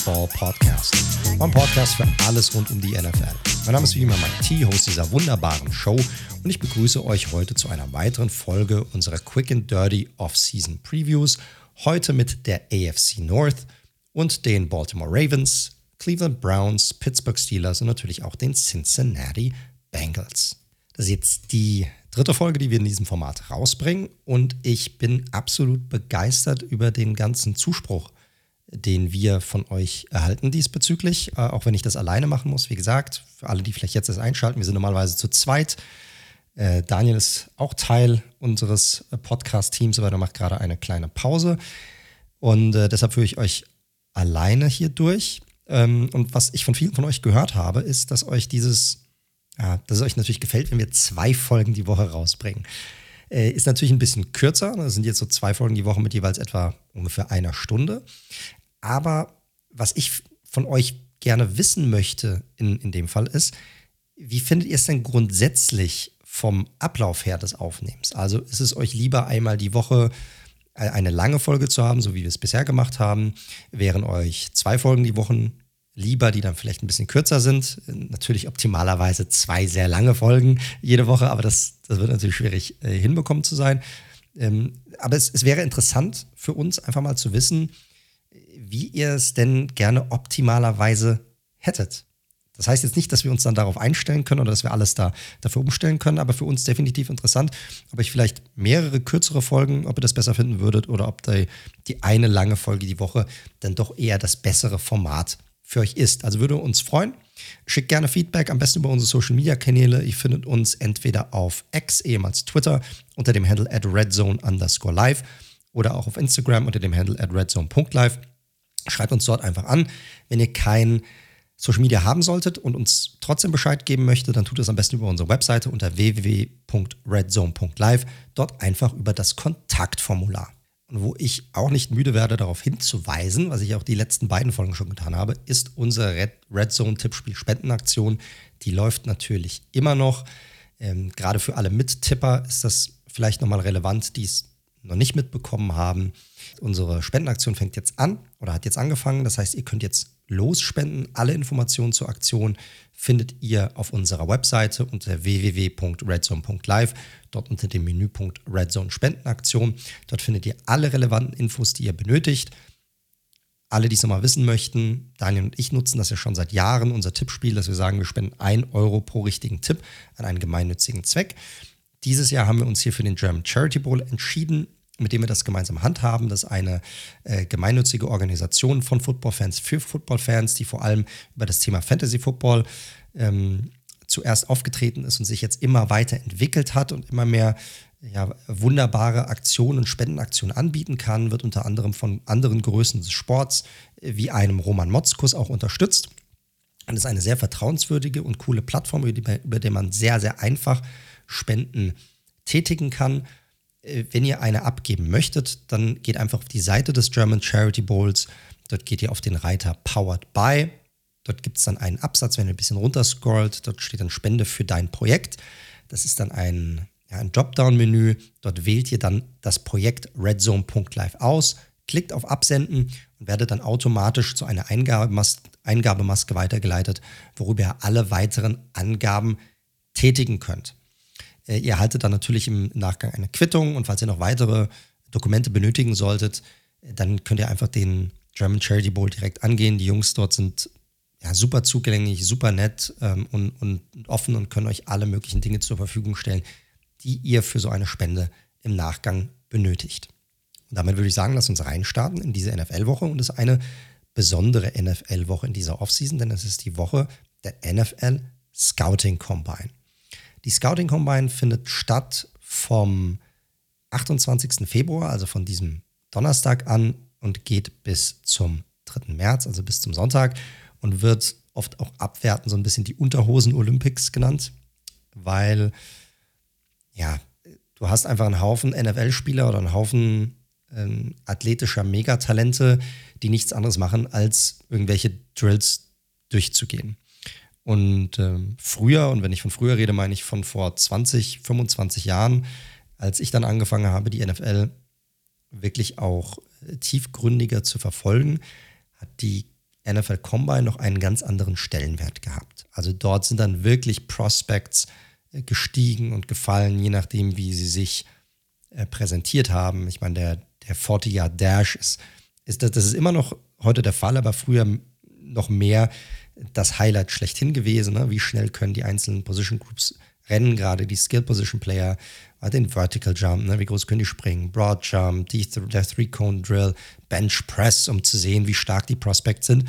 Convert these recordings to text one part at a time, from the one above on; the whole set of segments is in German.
Football Podcast. Mein Podcast für alles rund um die NFL. Mein Name ist wie immer Mike T, Host dieser wunderbaren Show und ich begrüße euch heute zu einer weiteren Folge unserer Quick and Dirty Off-Season Previews. Heute mit der AFC North und den Baltimore Ravens, Cleveland Browns, Pittsburgh Steelers und natürlich auch den Cincinnati Bengals. Das ist jetzt die dritte Folge, die wir in diesem Format rausbringen. Und ich bin absolut begeistert über den ganzen Zuspruch, den wir von euch erhalten diesbezüglich. Äh, auch wenn ich das alleine machen muss. Wie gesagt, für alle, die vielleicht jetzt erst einschalten, wir sind normalerweise zu zweit. Äh, Daniel ist auch Teil unseres äh, Podcast-Teams, aber der macht gerade eine kleine Pause. Und äh, deshalb führe ich euch alleine hier durch. Ähm, und was ich von vielen von euch gehört habe, ist, dass euch dieses ja, dass es euch natürlich gefällt, wenn wir zwei Folgen die Woche rausbringen. Äh, ist natürlich ein bisschen kürzer. Das sind jetzt so zwei Folgen die Woche mit jeweils etwa ungefähr einer Stunde. Aber was ich von euch gerne wissen möchte in, in dem Fall ist, wie findet ihr es denn grundsätzlich vom Ablauf her des Aufnehmens? Also ist es euch lieber einmal die Woche äh, eine lange Folge zu haben, so wie wir es bisher gemacht haben? Wären euch zwei Folgen die Woche lieber, die dann vielleicht ein bisschen kürzer sind. Natürlich optimalerweise zwei sehr lange Folgen jede Woche, aber das, das wird natürlich schwierig äh, hinbekommen zu sein. Ähm, aber es, es wäre interessant für uns einfach mal zu wissen, wie ihr es denn gerne optimalerweise hättet. Das heißt jetzt nicht, dass wir uns dann darauf einstellen können oder dass wir alles da dafür umstellen können, aber für uns definitiv interessant, ob ich vielleicht mehrere kürzere Folgen, ob ihr das besser finden würdet oder ob die, die eine lange Folge die Woche dann doch eher das bessere Format für euch ist. Also würde uns freuen. Schickt gerne Feedback, am besten über unsere Social Media Kanäle. Ihr findet uns entweder auf X, ehemals Twitter, unter dem Handle at redzone underscore live oder auch auf Instagram unter dem Handle at redzone.live. Schreibt uns dort einfach an. Wenn ihr kein Social Media haben solltet und uns trotzdem Bescheid geben möchtet, dann tut es am besten über unsere Webseite unter www.redzone.live. Dort einfach über das Kontaktformular. Und wo ich auch nicht müde werde, darauf hinzuweisen, was ich auch die letzten beiden Folgen schon getan habe, ist unsere Red, Red Zone Tippspiel Spendenaktion. Die läuft natürlich immer noch. Ähm, gerade für alle Mittipper ist das vielleicht nochmal relevant, die es noch nicht mitbekommen haben. Unsere Spendenaktion fängt jetzt an oder hat jetzt angefangen. Das heißt, ihr könnt jetzt losspenden. Alle Informationen zur Aktion findet ihr auf unserer Webseite unter www.redzone.live, dort unter dem Menüpunkt Redzone Spendenaktion. Dort findet ihr alle relevanten Infos, die ihr benötigt. Alle, die es nochmal wissen möchten, Daniel und ich nutzen das ja schon seit Jahren, unser Tippspiel, dass wir sagen, wir spenden 1 Euro pro richtigen Tipp an einen gemeinnützigen Zweck. Dieses Jahr haben wir uns hier für den German Charity Bowl entschieden mit dem wir das gemeinsam handhaben. Das ist eine äh, gemeinnützige Organisation von Footballfans für Footballfans, die vor allem über das Thema Fantasy Football ähm, zuerst aufgetreten ist und sich jetzt immer weiter entwickelt hat und immer mehr ja, wunderbare Aktionen und Spendenaktionen anbieten kann, wird unter anderem von anderen Größen des Sports äh, wie einem Roman Motzkus auch unterstützt. Und ist eine sehr vertrauenswürdige und coole Plattform, über die, über die man sehr, sehr einfach Spenden tätigen kann. Äh, wenn ihr eine abgeben möchtet, dann geht einfach auf die Seite des German Charity Bowls. Dort geht ihr auf den Reiter Powered by. Dort gibt es dann einen Absatz, wenn ihr ein bisschen runterscrollt. Dort steht dann Spende für dein Projekt. Das ist dann ein, ja, ein Dropdown-Menü. Dort wählt ihr dann das Projekt redzone.live aus, klickt auf Absenden und werdet dann automatisch zu einer Eingabemas Eingabemaske weitergeleitet, worüber ihr alle weiteren Angaben tätigen könnt. Äh, ihr erhaltet dann natürlich im Nachgang eine Quittung und falls ihr noch weitere Dokumente benötigen solltet, äh, dann könnt ihr einfach den German Charity Bowl direkt angehen. Die Jungs dort sind ja, super zugänglich, super nett ähm, und, und offen und können euch alle möglichen Dinge zur Verfügung stellen, die ihr für so eine Spende im Nachgang benötigt. Und damit würde ich sagen, lass uns reinstarten in diese NFL-Woche und es ist eine besondere NFL-Woche in dieser Offseason, denn es ist die Woche der NFL Scouting Combine. Die Scouting Combine findet statt vom 28. Februar, also von diesem Donnerstag an und geht bis zum 3. März, also bis zum Sonntag und wird oft auch abwertend so ein bisschen die Unterhosen-Olympics genannt, weil ja, du hast einfach einen Haufen NFL-Spieler oder einen Haufen ähm, athletischer Megatalente, die nichts anderes machen, als irgendwelche Drills durchzugehen. Und ähm, früher, und wenn ich von früher rede, meine ich von vor 20, 25 Jahren, als ich dann angefangen habe, die NFL wirklich auch äh, tiefgründiger zu verfolgen, hat die NFL Combine noch einen ganz anderen Stellenwert gehabt. Also dort sind dann wirklich Prospects äh, gestiegen und gefallen, je nachdem, wie sie sich äh, präsentiert haben. Ich meine, der, der 40-Yard-Dash ist, ist das, das ist immer noch heute der Fall, aber früher noch mehr das Highlight schlechthin gewesen. Ne? Wie schnell können die einzelnen Position Groups rennen, gerade die Skill Position Player, den Vertical Jump, ne? wie groß können die springen, Broad Jump, die, der Three-Cone Drill, Bench Press, um zu sehen, wie stark die Prospects sind.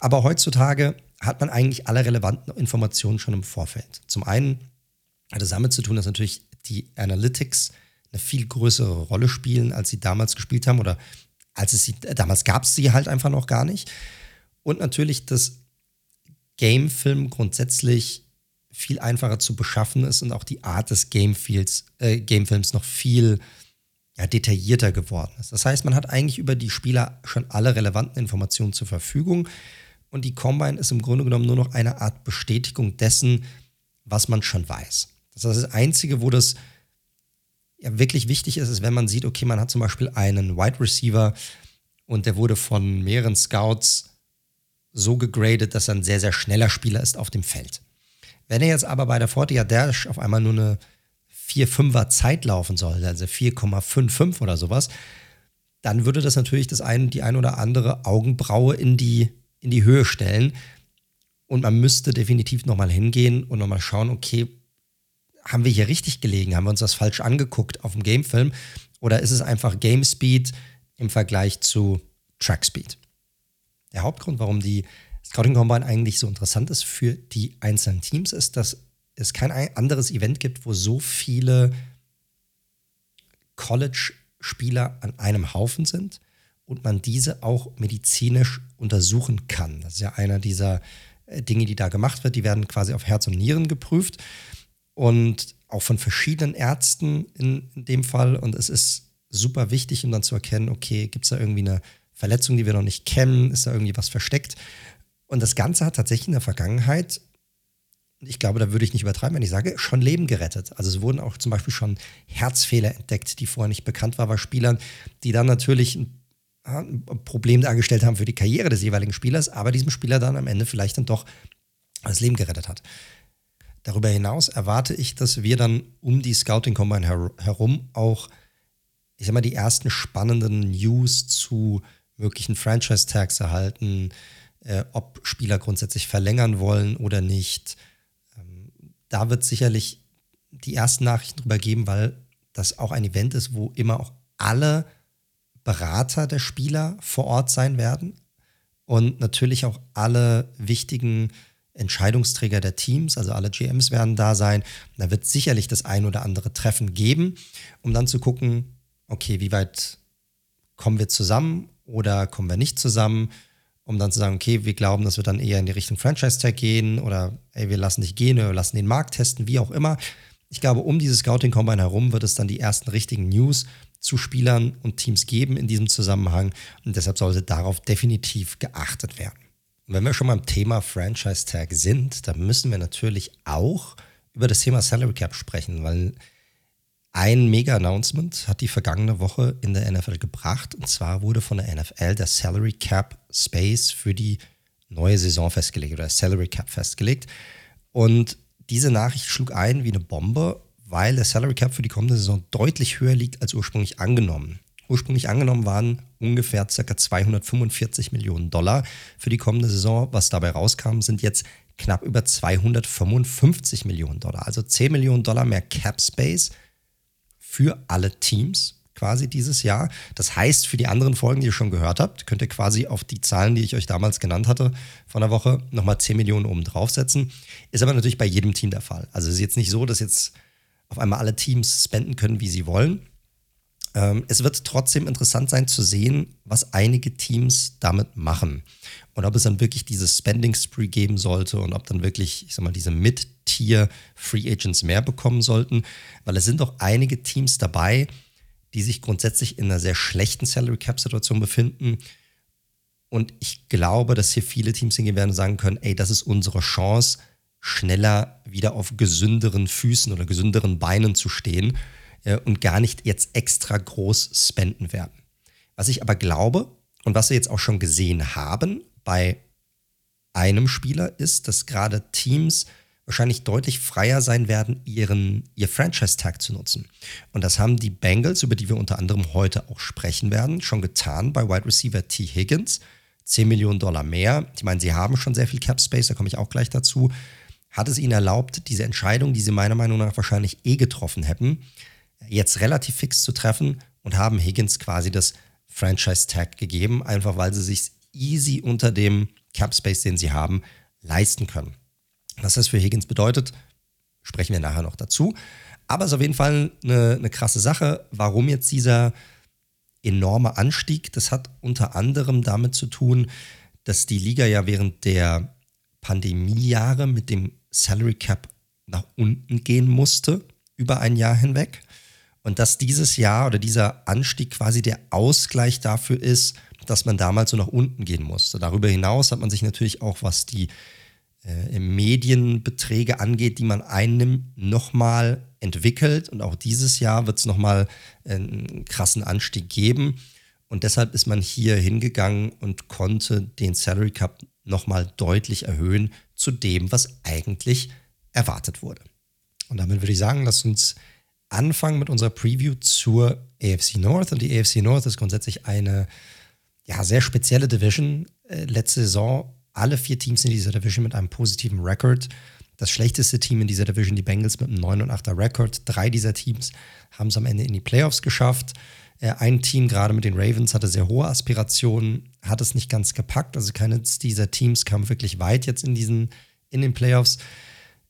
Aber heutzutage hat man eigentlich alle relevanten Informationen schon im Vorfeld. Zum einen hat es damit zu tun, dass natürlich die Analytics eine viel größere Rolle spielen, als sie damals gespielt haben oder als es sie, damals gab es sie halt einfach noch gar nicht. Und natürlich das Gamefilm grundsätzlich viel einfacher zu beschaffen ist und auch die Art des Gamefields, äh, Gamefilms noch viel ja, detaillierter geworden ist. Das heißt, man hat eigentlich über die Spieler schon alle relevanten Informationen zur Verfügung und die Combine ist im Grunde genommen nur noch eine Art Bestätigung dessen, was man schon weiß. Das ist das Einzige, wo das ja wirklich wichtig ist, ist, wenn man sieht, okay, man hat zum Beispiel einen Wide Receiver und der wurde von mehreren Scouts so gegradet, dass er ein sehr, sehr schneller Spieler ist auf dem Feld. Wenn er jetzt aber bei der 40er Dash auf einmal nur eine 4-5er Zeit laufen soll, also 4,55 oder sowas, dann würde das natürlich das ein, die ein oder andere Augenbraue in die, in die Höhe stellen. Und man müsste definitiv nochmal hingehen und nochmal schauen, okay, haben wir hier richtig gelegen? Haben wir uns das falsch angeguckt auf dem Gamefilm? Oder ist es einfach Game Speed im Vergleich zu Track Speed? Der Hauptgrund, warum die Scouting Combine eigentlich so interessant ist für die einzelnen Teams, ist, dass es kein anderes Event gibt, wo so viele College-Spieler an einem Haufen sind und man diese auch medizinisch untersuchen kann. Das ist ja einer dieser äh, Dinge, die da gemacht wird. Die werden quasi auf Herz und Nieren geprüft und auch von verschiedenen Ärzten in, in dem Fall. Und es ist super wichtig, um dann zu erkennen, okay, gibt es da irgendwie eine Verletzung, die wir noch nicht kennen? Ist da irgendwie was versteckt? Und das Ganze hat tatsächlich in der Vergangenheit, ich glaube, da würde ich nicht übertreiben, wenn ich sage, schon Leben gerettet. Also es wurden auch zum Beispiel schon Herzfehler entdeckt, die vorher nicht bekannt waren bei Spielern, die dann natürlich ein, ein Problem dargestellt haben für die Karriere des jeweiligen Spielers, aber diesem Spieler dann am Ende vielleicht dann doch das Leben gerettet hat. Darüber hinaus erwarte ich, dass wir dann um die Scouting Combine her herum auch, ich sag mal, die ersten spannenden News zu möglichen Franchise-Tags erhalten, äh, ob Spieler grundsätzlich verlängern wollen oder nicht. Ähm, da wird sicherlich die ersten Nachrichten drüber geben, weil das auch ein Event ist, wo immer auch alle Berater der Spieler vor Ort sein werden und natürlich auch alle wichtigen Entscheidungsträger der Teams, also alle GMs werden da sein. Da wird sicherlich das ein oder andere Treffen geben, um dann zu gucken, okay, wie weit kommen wir zusammen oder kommen wir nicht zusammen? um dann zu sagen, okay, wir glauben, dass wir dann eher in die Richtung Franchise-Tag gehen oder ey, wir lassen dich gehen oder wir lassen den Markt testen, wie auch immer. Ich glaube, um dieses Scouting Combine herum wird es dann die ersten richtigen News zu Spielern und Teams geben in diesem Zusammenhang und deshalb sollte darauf definitiv geachtet werden. Und wenn wir schon beim Thema Franchise Tag sind, dann müssen wir natürlich auch über das Thema Salary Cap sprechen, weil ein Mega-Announcement hat die vergangene Woche in der NFL gebracht. Und zwar wurde von der NFL der Salary Cap Space für die neue Saison festgelegt oder Salary Cap festgelegt. Und diese Nachricht schlug ein wie eine Bombe, weil der Salary Cap für die kommende Saison deutlich höher liegt als ursprünglich angenommen. Ursprünglich angenommen waren ungefähr ca. 245 Millionen Dollar für die kommende Saison. Was dabei rauskam, sind jetzt knapp über 255 Millionen Dollar. Also 10 Millionen Dollar mehr Cap Space für alle Teams quasi dieses Jahr. Das heißt, für die anderen Folgen, die ihr schon gehört habt, könnt ihr quasi auf die Zahlen, die ich euch damals genannt hatte von der Woche, nochmal 10 Millionen oben draufsetzen. Ist aber natürlich bei jedem Team der Fall. Also es ist jetzt nicht so, dass jetzt auf einmal alle Teams spenden können, wie sie wollen. Ähm, es wird trotzdem interessant sein zu sehen, was einige Teams damit machen. Und ob es dann wirklich dieses Spending Spree geben sollte und ob dann wirklich, ich sag mal, diese Mid-Tier Free Agents mehr bekommen sollten. Weil es sind doch einige Teams dabei, die sich grundsätzlich in einer sehr schlechten Salary Cap Situation befinden. Und ich glaube, dass hier viele Teams hingehen werden und sagen können, ey, das ist unsere Chance, schneller wieder auf gesünderen Füßen oder gesünderen Beinen zu stehen äh, und gar nicht jetzt extra groß spenden werden. Was ich aber glaube und was wir jetzt auch schon gesehen haben bei einem Spieler ist, dass gerade Teams wahrscheinlich deutlich freier sein werden, ihren, ihr Franchise-Tag zu nutzen. Und das haben die Bengals, über die wir unter anderem heute auch sprechen werden, schon getan bei Wide Receiver T. Higgins. 10 Millionen Dollar mehr. Ich meine, sie haben schon sehr viel Cap Space, da komme ich auch gleich dazu. Hat es ihnen erlaubt, diese Entscheidung, die sie meiner Meinung nach wahrscheinlich eh getroffen hätten, jetzt relativ fix zu treffen und haben Higgins quasi das Franchise-Tag gegeben, einfach weil sie sich easy unter dem Cap Space, den sie haben, leisten können. Was das für Higgins bedeutet, sprechen wir nachher noch dazu. Aber es ist auf jeden Fall eine, eine krasse Sache, warum jetzt dieser enorme Anstieg. Das hat unter anderem damit zu tun, dass die Liga ja während der Pandemiejahre mit dem Salary Cap nach unten gehen musste, über ein Jahr hinweg. Und dass dieses Jahr oder dieser Anstieg quasi der Ausgleich dafür ist, dass man damals so nach unten gehen musste. Darüber hinaus hat man sich natürlich auch, was die äh, Medienbeträge angeht, die man einnimmt, nochmal entwickelt. Und auch dieses Jahr wird es nochmal einen krassen Anstieg geben. Und deshalb ist man hier hingegangen und konnte den Salary Cup nochmal deutlich erhöhen zu dem, was eigentlich erwartet wurde. Und damit würde ich sagen, lasst uns anfangen mit unserer Preview zur AFC North. Und die AFC North ist grundsätzlich eine ja, sehr spezielle Division. Äh, letzte Saison alle vier Teams in dieser Division mit einem positiven Rekord. Das schlechteste Team in dieser Division, die Bengals, mit einem 9 und 8er Rekord. Drei dieser Teams haben es am Ende in die Playoffs geschafft. Äh, ein Team, gerade mit den Ravens, hatte sehr hohe Aspirationen, hat es nicht ganz gepackt. Also keines dieser Teams kam wirklich weit jetzt in, diesen, in den Playoffs.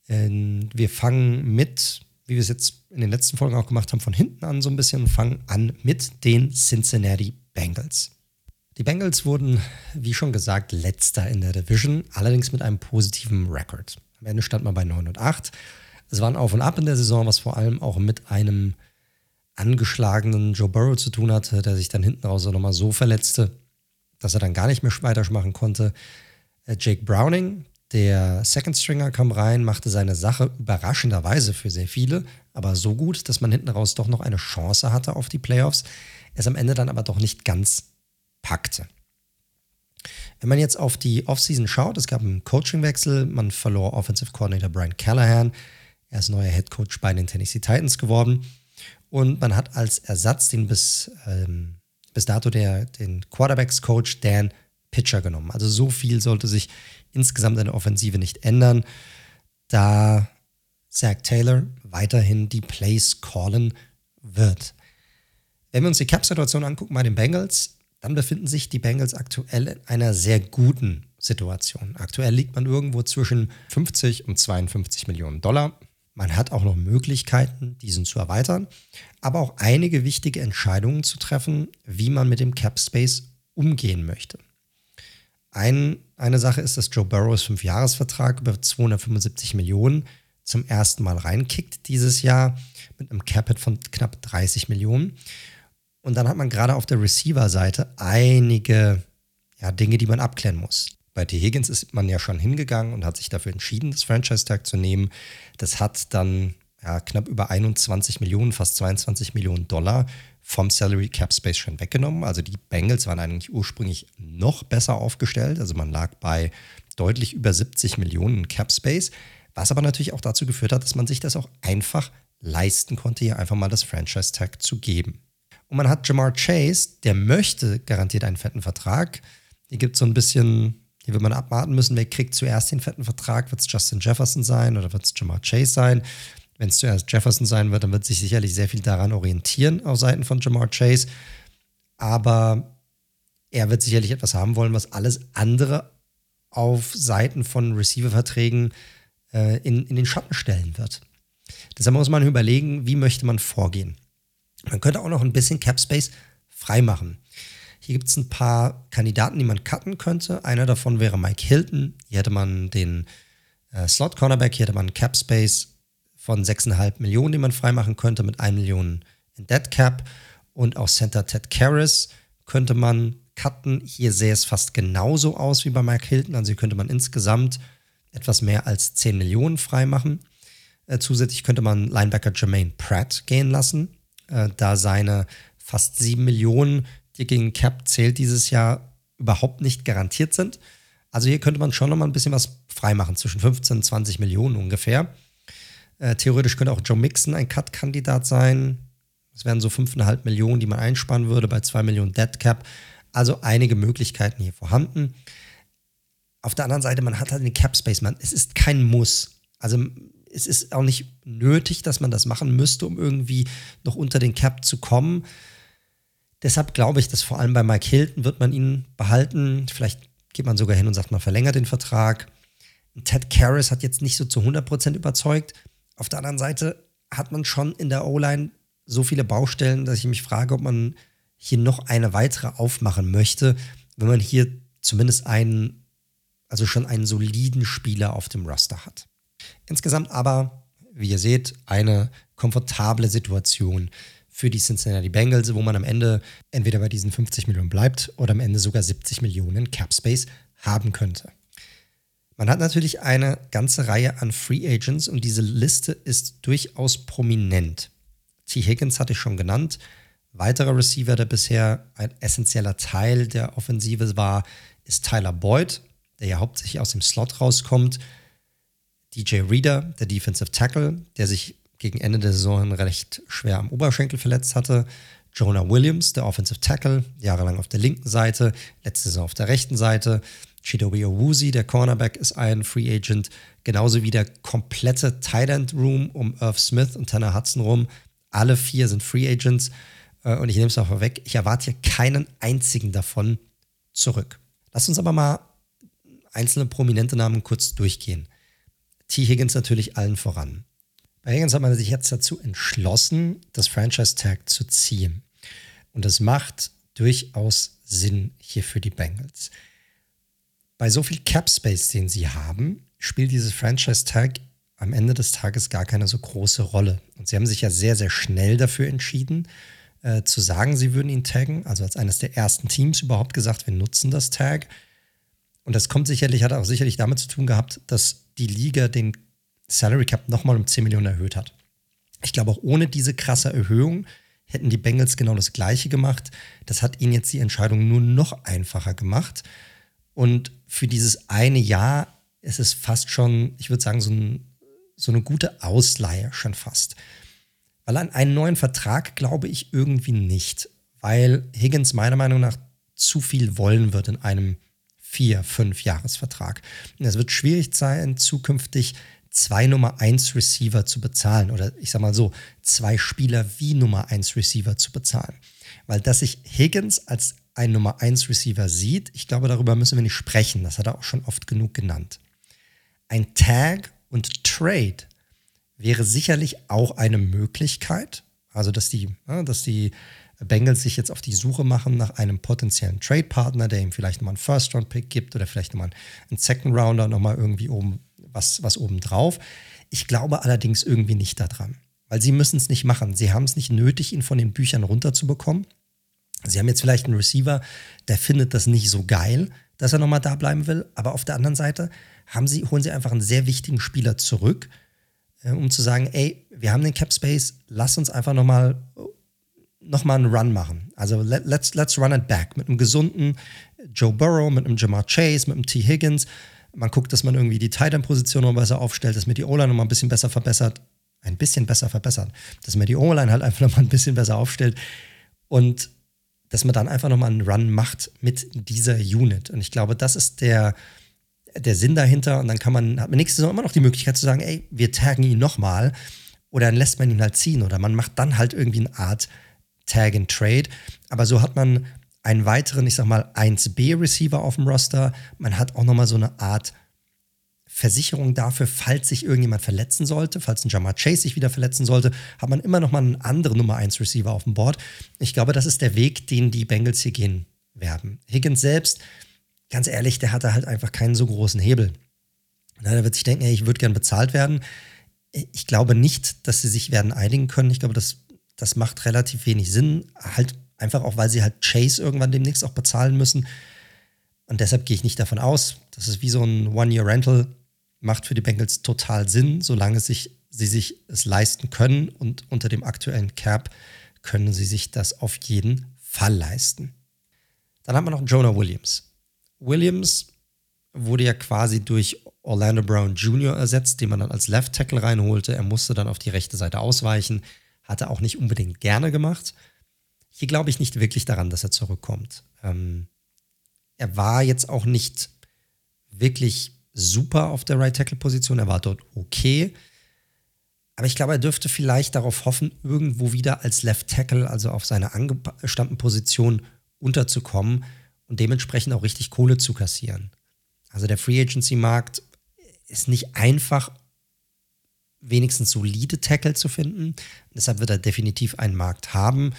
Ähm, wir fangen mit, wie wir es jetzt in den letzten Folgen auch gemacht haben, von hinten an so ein bisschen und fangen an mit den Cincinnati Bengals. Die Bengals wurden, wie schon gesagt, letzter in der Division, allerdings mit einem positiven Rekord. Am Ende stand man bei 9 und 8. Es war ein Auf und Ab in der Saison, was vor allem auch mit einem angeschlagenen Joe Burrow zu tun hatte, der sich dann hinten raus nochmal so verletzte, dass er dann gar nicht mehr weitermachen konnte. Äh, Jake Browning, der Second Stringer, kam rein, machte seine Sache überraschenderweise für sehr viele, aber so gut, dass man hinten raus doch noch eine Chance hatte auf die Playoffs. Ist am Ende dann aber doch nicht ganz packte. Wenn man jetzt auf die Offseason schaut, es gab einen Coachingwechsel, man verlor Offensive Coordinator Brian Callahan, er ist neuer Head Coach bei den Tennessee Titans geworden und man hat als Ersatz den bis, ähm, bis dato der, den Quarterbacks-Coach Dan Pitcher genommen. Also so viel sollte sich insgesamt in der Offensive nicht ändern, da Zach Taylor weiterhin die Plays callen wird. Wenn wir uns die Cap-Situation angucken bei den Bengals, dann befinden sich die Bengals aktuell in einer sehr guten Situation. Aktuell liegt man irgendwo zwischen 50 und 52 Millionen Dollar. Man hat auch noch Möglichkeiten, diesen zu erweitern, aber auch einige wichtige Entscheidungen zu treffen, wie man mit dem Cap Space umgehen möchte. Ein, eine Sache ist, dass Joe Burrows Fünfjahresvertrag über 275 Millionen zum ersten Mal reinkickt dieses Jahr mit einem Capit von knapp 30 Millionen. Und dann hat man gerade auf der Receiver-Seite einige ja, Dinge, die man abklären muss. Bei T. Higgins ist man ja schon hingegangen und hat sich dafür entschieden, das Franchise-Tag zu nehmen. Das hat dann ja, knapp über 21 Millionen, fast 22 Millionen Dollar vom Salary Cap Space schon weggenommen. Also die Bengals waren eigentlich ursprünglich noch besser aufgestellt. Also man lag bei deutlich über 70 Millionen Cap Space, was aber natürlich auch dazu geführt hat, dass man sich das auch einfach leisten konnte, hier einfach mal das Franchise Tag zu geben. Und man hat Jamar Chase, der möchte garantiert einen fetten Vertrag. Hier gibt es so ein bisschen, hier wird man abwarten müssen, wer kriegt zuerst den fetten Vertrag. Wird es Justin Jefferson sein oder wird es Jamar Chase sein? Wenn es zuerst Jefferson sein wird, dann wird sich sicherlich sehr viel daran orientieren auf Seiten von Jamar Chase. Aber er wird sicherlich etwas haben wollen, was alles andere auf Seiten von Receiver-Verträgen äh, in, in den Schatten stellen wird. Deshalb muss man überlegen, wie möchte man vorgehen. Man könnte auch noch ein bisschen Cap Space freimachen. Hier gibt es ein paar Kandidaten, die man cutten könnte. Einer davon wäre Mike Hilton. Hier hätte man den äh, Slot Cornerback, hier hätte man Cap Space von 6,5 Millionen, die man freimachen könnte, mit 1 Million in Dead Cap. Und auch Center Ted Karras könnte man cutten. Hier sähe es fast genauso aus wie bei Mike Hilton. Also hier könnte man insgesamt etwas mehr als 10 Millionen freimachen. Äh, zusätzlich könnte man Linebacker Jermaine Pratt gehen lassen äh, da seine fast sieben Millionen, die gegen Cap zählt, dieses Jahr überhaupt nicht garantiert sind. Also hier könnte man schon noch mal ein bisschen was freimachen, zwischen 15 und 20 Millionen ungefähr. Äh, theoretisch könnte auch Joe Mixon ein Cut-Kandidat sein. Das wären so 5,5 Millionen, die man einsparen würde bei 2 Millionen Dead Cap. Also einige Möglichkeiten hier vorhanden. Auf der anderen Seite, man hat halt den Cap Space, man, es ist kein Muss. Also es ist auch nicht nötig, dass man das machen müsste, um irgendwie noch unter den Cap zu kommen. Deshalb glaube ich, dass vor allem bei Mike Hilton wird man ihn behalten. Vielleicht geht man sogar hin und sagt, man verlängert den Vertrag. Ted Karras hat jetzt nicht so zu 100% überzeugt. Auf der anderen Seite hat man schon in der O-Line so viele Baustellen, dass ich mich frage, ob man hier noch eine weitere aufmachen möchte, wenn man hier zumindest einen, also schon einen soliden Spieler auf dem Roster hat. Insgesamt aber, wie ihr seht, eine komfortable Situation für die Cincinnati Bengals, wo man am Ende entweder bei diesen 50 Millionen bleibt oder am Ende sogar 70 Millionen Cap Space haben könnte. Man hat natürlich eine ganze Reihe an Free Agents und diese Liste ist durchaus prominent. T. Higgins hatte ich schon genannt. Weiterer Receiver, der bisher ein essentieller Teil der Offensive war, ist Tyler Boyd, der ja hauptsächlich aus dem Slot rauskommt. DJ Reader, der Defensive Tackle, der sich gegen Ende der Saison recht schwer am Oberschenkel verletzt hatte. Jonah Williams, der Offensive Tackle, jahrelang auf der linken Seite, letzte Saison auf der rechten Seite. Chidobe Owuzi, der Cornerback, ist ein Free Agent, genauso wie der komplette Tight End Room um Irv Smith und Tanner Hudson rum. Alle vier sind Free Agents äh, und ich nehme es auch vorweg, ich erwarte hier keinen einzigen davon zurück. Lass uns aber mal einzelne prominente Namen kurz durchgehen. T. Higgins natürlich allen voran. Bei Higgins hat man sich jetzt dazu entschlossen, das Franchise-Tag zu ziehen. Und das macht durchaus Sinn hier für die Bengals. Bei so viel Cap Space, den sie haben, spielt dieses Franchise-Tag am Ende des Tages gar keine so große Rolle. Und sie haben sich ja sehr, sehr schnell dafür entschieden, äh, zu sagen, sie würden ihn taggen. Also als eines der ersten Teams überhaupt gesagt, wir nutzen das Tag. Und das kommt sicherlich, hat auch sicherlich damit zu tun gehabt, dass die Liga den Salary Cap nochmal um 10 Millionen erhöht hat. Ich glaube, auch ohne diese krasse Erhöhung hätten die Bengals genau das Gleiche gemacht. Das hat ihnen jetzt die Entscheidung nur noch einfacher gemacht. Und für dieses eine Jahr ist es fast schon, ich würde sagen, so, ein, so eine gute Ausleihe schon fast. Weil an einen neuen Vertrag glaube ich irgendwie nicht, weil Higgins meiner Meinung nach zu viel wollen wird in einem vier, fünf Jahresvertrag. Und es wird schwierig sein, zukünftig zwei Nummer 1 Receiver zu bezahlen oder ich sag mal so, zwei Spieler wie Nummer 1 Receiver zu bezahlen. Weil dass sich Higgins als ein Nummer 1 Receiver sieht, ich glaube, darüber müssen wir nicht sprechen. Das hat er auch schon oft genug genannt. Ein Tag und Trade wäre sicherlich auch eine Möglichkeit. Also, dass die, dass die Bengals sich jetzt auf die Suche machen nach einem potenziellen Trade-Partner, der ihm vielleicht nochmal einen First-Round-Pick gibt oder vielleicht nochmal einen Second-Rounder nochmal irgendwie oben was, was oben drauf. Ich glaube allerdings irgendwie nicht daran, weil sie müssen es nicht machen. Sie haben es nicht nötig, ihn von den Büchern runterzubekommen. Sie haben jetzt vielleicht einen Receiver, der findet das nicht so geil, dass er nochmal da bleiben will, aber auf der anderen Seite haben sie, holen sie einfach einen sehr wichtigen Spieler zurück, äh, um zu sagen, ey, wir haben den Cap Space, lass uns einfach nochmal nochmal einen Run machen. Also let, let's, let's run it back mit einem gesunden Joe Burrow, mit einem Jamar Chase, mit einem T. Higgins. Man guckt, dass man irgendwie die Tight End-Position noch besser aufstellt, dass man die O-Line noch mal ein bisschen besser verbessert. Ein bisschen besser verbessert. Dass man die O-Line halt einfach noch mal ein bisschen besser aufstellt. Und dass man dann einfach noch mal einen Run macht mit dieser Unit. Und ich glaube, das ist der, der Sinn dahinter. Und dann kann man, hat man nächste Saison immer noch die Möglichkeit zu sagen, ey, wir taggen ihn nochmal. Oder dann lässt man ihn halt ziehen. Oder man macht dann halt irgendwie eine Art Tag and Trade. Aber so hat man einen weiteren, ich sag mal, 1B-Receiver auf dem Roster. Man hat auch nochmal so eine Art Versicherung dafür, falls sich irgendjemand verletzen sollte, falls ein Jamar Chase sich wieder verletzen sollte, hat man immer nochmal einen anderen Nummer 1 Receiver auf dem Board. Ich glaube, das ist der Weg, den die Bengals hier gehen werden. Higgins selbst, ganz ehrlich, der hatte halt einfach keinen so großen Hebel. Der wird sich denken, ey, ich würde gern bezahlt werden. Ich glaube nicht, dass sie sich werden einigen können. Ich glaube, das das macht relativ wenig Sinn. Halt einfach auch, weil sie halt Chase irgendwann demnächst auch bezahlen müssen. Und deshalb gehe ich nicht davon aus. Das ist wie so ein One-Year-Rental. Macht für die Bengals total Sinn, solange sich, sie sich es leisten können. Und unter dem aktuellen Cap können sie sich das auf jeden Fall leisten. Dann haben wir noch Jonah Williams. Williams wurde ja quasi durch Orlando Brown Jr. ersetzt, den man dann als Left Tackle reinholte. Er musste dann auf die rechte Seite ausweichen, hatte auch nicht unbedingt gerne gemacht. Hier glaube ich nicht wirklich daran, dass er zurückkommt. Ähm, er war jetzt auch nicht wirklich super auf der Right Tackle Position. Er war dort okay. Aber ich glaube, er dürfte vielleicht darauf hoffen, irgendwo wieder als Left Tackle, also auf seiner angestammten Position, unterzukommen und dementsprechend auch richtig Kohle zu kassieren. Also der Free Agency Markt ist nicht einfach, wenigstens solide Tackle zu finden. Deshalb wird er definitiv einen Markt haben.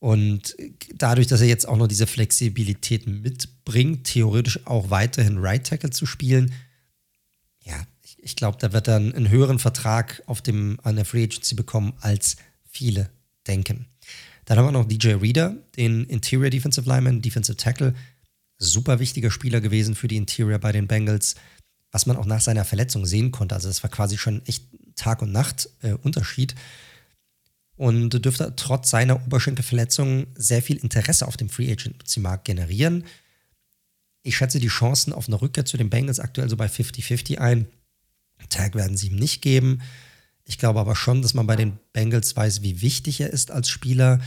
Und dadurch, dass er jetzt auch noch diese Flexibilität mitbringt, theoretisch auch weiterhin Right Tackle zu spielen, ja, ich, ich glaube, da wird er einen höheren Vertrag auf dem, an der Free Agency bekommen, als viele denken. Dann haben wir noch DJ Reader, den Interior Defensive Lineman, Defensive Tackle. Super wichtiger Spieler gewesen für die Interior bei den Bengals, was man auch nach seiner Verletzung sehen konnte. Also, das war quasi schon echt Tag und Nacht äh, Unterschied und dürfte trotz seiner Oberschenkelverletzung sehr viel Interesse auf dem Free Agency-Markt generieren. Ich schätze die Chancen auf eine Rückkehr zu den Bengals aktuell so bei 50-50 ein. Tag werden sie ihm nicht geben. Ich glaube aber schon, dass man bei den Bengals weiß, wie wichtig er ist als Spieler.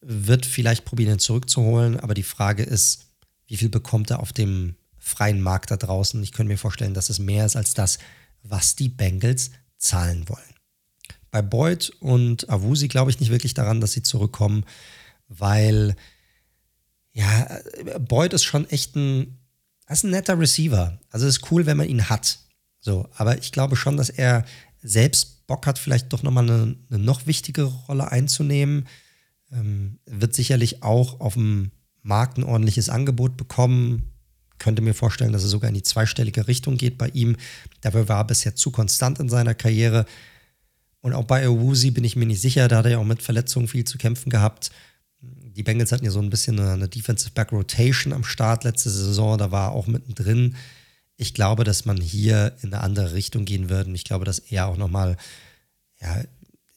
Wird vielleicht probieren, ihn zurückzuholen, aber die Frage ist, wie viel bekommt er auf dem freien Markt da draußen? Ich könnte mir vorstellen, dass es mehr ist als das, was die Bengals zahlen wollen. Bei Boyd und Awusi glaube ich nicht wirklich daran, dass sie zurückkommen, weil ja, Boyd ist schon echt ein, ist ein netter Receiver. Also es ist cool, wenn man ihn hat. So, aber ich glaube schon, dass er selbst Bock hat, vielleicht doch nochmal eine, eine noch wichtigere Rolle einzunehmen. Ähm, wird sicherlich auch auf dem Markt ein ordentliches Angebot bekommen. Könnte mir vorstellen, dass er sogar in die zweistellige Richtung geht bei ihm. Dafür war er bisher zu konstant in seiner Karriere. Und auch bei Owusi bin ich mir nicht sicher, da hat er ja auch mit Verletzungen viel zu kämpfen gehabt. Die Bengals hatten ja so ein bisschen eine, eine Defensive Back Rotation am Start letzte Saison, da war er auch mittendrin. Ich glaube, dass man hier in eine andere Richtung gehen wird und ich glaube, dass er auch nochmal, ja,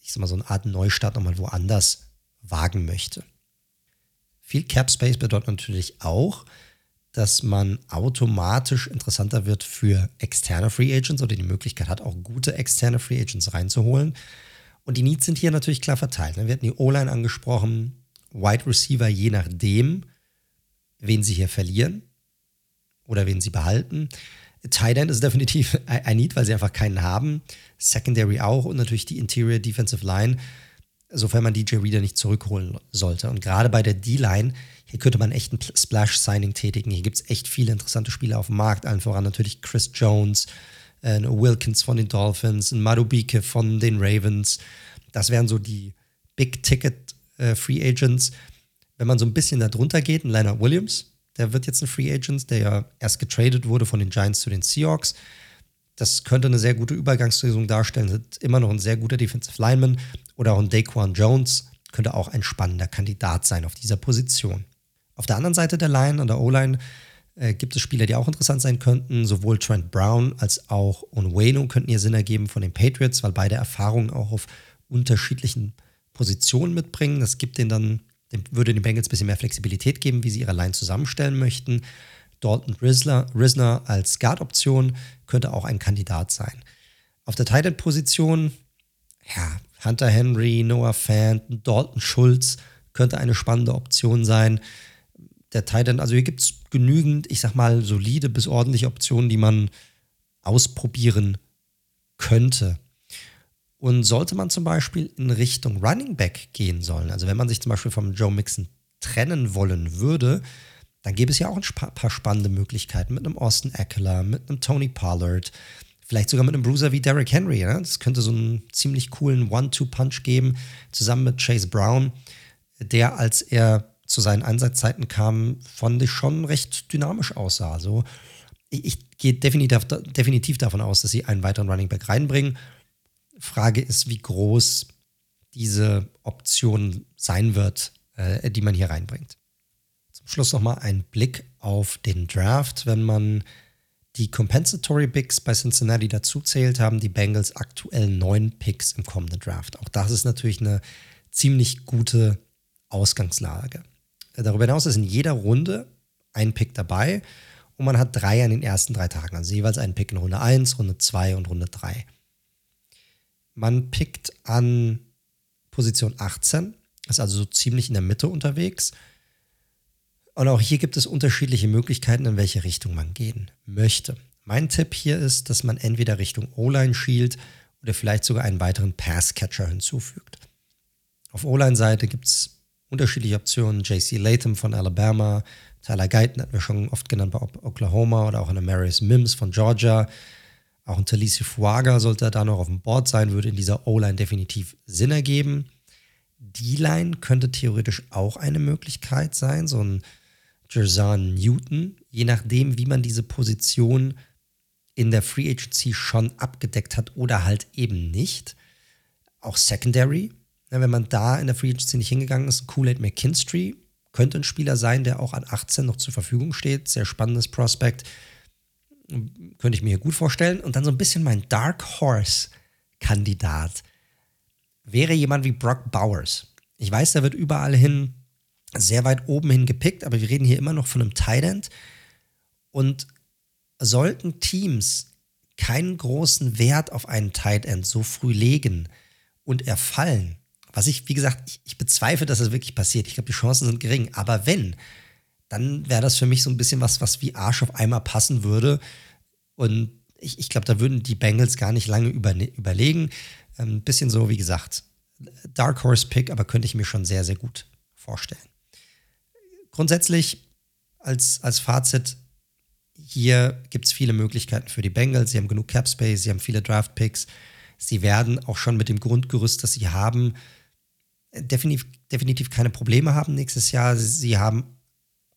ich sag mal, so eine Art Neustart nochmal woanders wagen möchte. Viel Cap Space bedeutet natürlich auch, dass man automatisch interessanter wird für externe Free Agents oder die Möglichkeit hat, auch gute externe Free Agents reinzuholen. Und die Needs sind hier natürlich klar verteilt. Ne? Wir hatten die O-Line angesprochen, Wide Receiver, je nachdem, wen sie hier verlieren oder wen sie behalten. Tight End ist definitiv ein Need, weil sie einfach keinen haben. Secondary auch und natürlich die Interior Defensive Line, sofern man DJ Reader nicht zurückholen sollte. Und gerade bei der D-Line hier könnte man echt ein Splash-Signing tätigen. Hier gibt es echt viele interessante Spieler auf dem Markt. Allen voran natürlich Chris Jones, äh, Wilkins von den Dolphins, ein Madubike von den Ravens. Das wären so die Big-Ticket-Free äh, Agents. Wenn man so ein bisschen da drunter geht, ein Leonard Williams, der wird jetzt ein Free Agent, der ja erst getradet wurde von den Giants zu den Seahawks. Das könnte eine sehr gute Übergangslösung darstellen. Sind immer noch ein sehr guter Defensive Lineman. Oder auch ein Daquan Jones könnte auch ein spannender Kandidat sein auf dieser Position. Auf der anderen Seite der Line, an der O-Line, äh, gibt es Spieler, die auch interessant sein könnten. Sowohl Trent Brown als auch Onwenu könnten hier Sinn ergeben von den Patriots, weil beide Erfahrungen auch auf unterschiedlichen Positionen mitbringen. Das gibt den dann, dem, würde den Bengals ein bisschen mehr Flexibilität geben, wie sie ihre Line zusammenstellen möchten. Dalton Risner, als Guard-Option könnte auch ein Kandidat sein. Auf der Tight-End-Position, ja, Hunter Henry, Noah Fant, Dalton Schulz könnte eine spannende Option sein der Titan, also hier gibt es genügend, ich sag mal, solide bis ordentliche Optionen, die man ausprobieren könnte. Und sollte man zum Beispiel in Richtung Running Back gehen sollen, also wenn man sich zum Beispiel vom Joe Mixon trennen wollen würde, dann gäbe es ja auch ein paar spannende Möglichkeiten mit einem Austin Eckler, mit einem Tony Pollard, vielleicht sogar mit einem Bruiser wie Derrick Henry. Ja? Das könnte so einen ziemlich coolen One-Two-Punch geben, zusammen mit Chase Brown, der, als er zu seinen Einsatzzeiten kam, fand ich schon recht dynamisch aussah. Also ich, ich gehe definitiv, definitiv davon aus, dass sie einen weiteren Running Back reinbringen. Frage ist, wie groß diese Option sein wird, äh, die man hier reinbringt. Zum Schluss nochmal ein Blick auf den Draft. Wenn man die Compensatory Picks bei Cincinnati dazu zählt, haben die Bengals aktuell neun Picks im kommenden Draft. Auch das ist natürlich eine ziemlich gute Ausgangslage. Darüber hinaus ist in jeder Runde ein Pick dabei. und man hat drei an den ersten drei Tagen, also jeweils einen Pick in Runde 1, Runde 2 und Runde 3. Man pickt an Position 18, ist also so ziemlich in der Mitte unterwegs. Und auch hier gibt es unterschiedliche Möglichkeiten, in welche Richtung man gehen möchte. Mein Tipp hier ist, dass man entweder Richtung O-Line schielt oder vielleicht sogar einen weiteren Passcatcher hinzufügt. Auf O-Line-Seite gibt es unterschiedliche Optionen. JC Latham von Alabama, Tyler Guyton hatten wir schon oft genannt bei Oklahoma oder auch eine Marius Mims von Georgia. Auch ein Talisi Fuaga sollte da noch auf dem Board sein, würde in dieser O-Line definitiv Sinn ergeben. D-Line könnte theoretisch auch eine Möglichkeit sein, so ein Jerzan Newton, je nachdem, wie man diese Position in der Free Agency schon abgedeckt hat oder halt eben nicht. Auch Secondary, wenn man da in der Free Agency nicht hingegangen ist, Kool-Aid McKinstry könnte ein Spieler sein, der auch an 18 noch zur Verfügung steht. Sehr spannendes Prospect. Könnte ich mir gut vorstellen. Und dann so ein bisschen mein Dark Horse-Kandidat wäre jemand wie Brock Bowers. Ich weiß, der wird überall hin sehr weit oben hin gepickt, aber wir reden hier immer noch von einem Tight End. Und sollten Teams keinen großen Wert auf einen Tight End so früh legen und erfallen, was ich, wie gesagt, ich, ich bezweifle, dass das wirklich passiert. Ich glaube, die Chancen sind gering. Aber wenn, dann wäre das für mich so ein bisschen was, was wie Arsch auf einmal passen würde. Und ich, ich glaube, da würden die Bengals gar nicht lange über, überlegen. Ein ähm, bisschen so, wie gesagt, Dark Horse Pick, aber könnte ich mir schon sehr, sehr gut vorstellen. Grundsätzlich als, als Fazit, hier gibt es viele Möglichkeiten für die Bengals. Sie haben genug Cap Space, sie haben viele Draft Picks. Sie werden auch schon mit dem Grundgerüst, das sie haben, definitiv, definitiv keine Probleme haben nächstes Jahr. Sie haben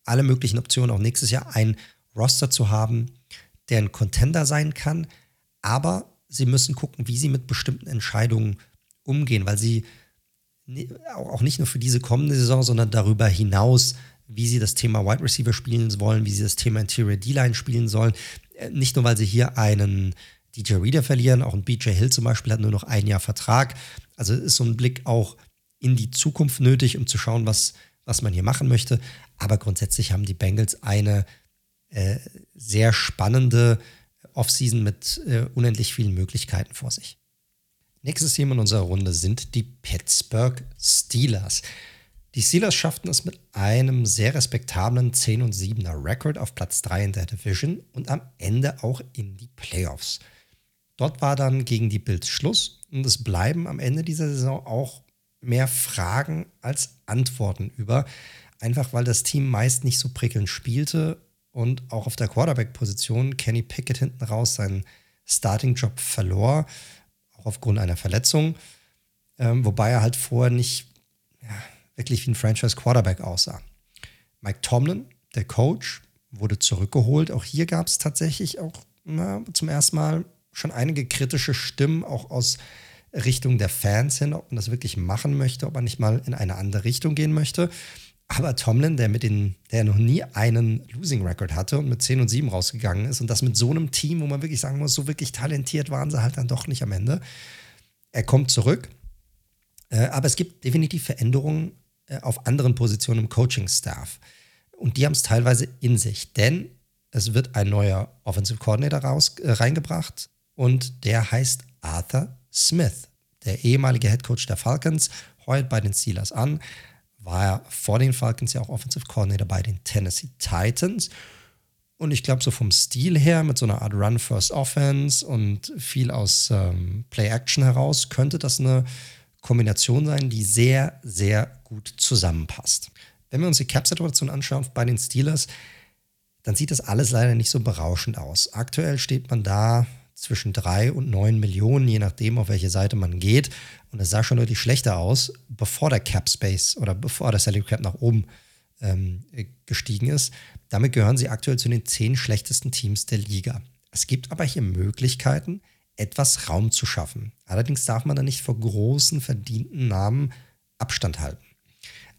alle möglichen Optionen, auch nächstes Jahr ein Roster zu haben, der ein Contender sein kann. Aber sie müssen gucken, wie sie mit bestimmten Entscheidungen umgehen, weil sie auch nicht nur für diese kommende Saison, sondern darüber hinaus, wie sie das Thema Wide Receiver spielen wollen, wie sie das Thema Interior D-Line spielen sollen. Äh, nicht nur, weil sie hier einen DJ Reader verlieren, auch ein BJ Hill zum Beispiel hat nur noch ein Jahr Vertrag. Also ist so ein Blick auch in die Zukunft nötig, um zu schauen, was, was man hier machen möchte. Aber grundsätzlich haben die Bengals eine äh, sehr spannende Offseason mit äh, unendlich vielen Möglichkeiten vor sich. Nächstes Thema in unserer Runde sind die Pittsburgh Steelers. Die Steelers schafften es mit einem sehr respektablen 10 und 7er Rekord auf Platz 3 in der Division und am Ende auch in die Playoffs. Dort war dann gegen die Bills Schluss und es bleiben am Ende dieser Saison auch mehr Fragen als Antworten über. Einfach weil das Team meist nicht so prickelnd spielte und auch auf der Quarterback-Position Kenny Pickett hinten raus seinen Starting-Job verlor, auch aufgrund einer Verletzung, ähm, wobei er halt vorher nicht ja, wirklich wie ein Franchise-Quarterback aussah. Mike Tomlin, der Coach, wurde zurückgeholt. Auch hier gab es tatsächlich auch na, zum ersten Mal schon einige kritische Stimmen auch aus Richtung der Fans hin, ob man das wirklich machen möchte, ob man nicht mal in eine andere Richtung gehen möchte. Aber Tomlin, der mit den, der noch nie einen Losing Record hatte und mit 10 und 7 rausgegangen ist und das mit so einem Team, wo man wirklich sagen muss, so wirklich talentiert waren sie halt dann doch nicht am Ende. Er kommt zurück. Äh, aber es gibt definitiv Veränderungen äh, auf anderen Positionen im Coaching-Staff. Und die haben es teilweise in sich, denn es wird ein neuer Offensive Coordinator raus, äh, reingebracht und der heißt Arthur Smith. Der ehemalige Head Coach der Falcons heult bei den Steelers an, war er vor den Falcons ja auch Offensive Coordinator bei den Tennessee Titans. Und ich glaube, so vom Stil her, mit so einer Art Run-First-Offense und viel aus ähm, Play-Action heraus, könnte das eine Kombination sein, die sehr, sehr gut zusammenpasst. Wenn wir uns die Cap-Situation anschauen bei den Steelers, dann sieht das alles leider nicht so berauschend aus. Aktuell steht man da zwischen drei und neun Millionen, je nachdem, auf welche Seite man geht. Und es sah schon deutlich schlechter aus, bevor der Cap Space oder bevor der Salary Cap nach oben ähm, gestiegen ist. Damit gehören sie aktuell zu den zehn schlechtesten Teams der Liga. Es gibt aber hier Möglichkeiten, etwas Raum zu schaffen. Allerdings darf man da nicht vor großen, verdienten Namen Abstand halten.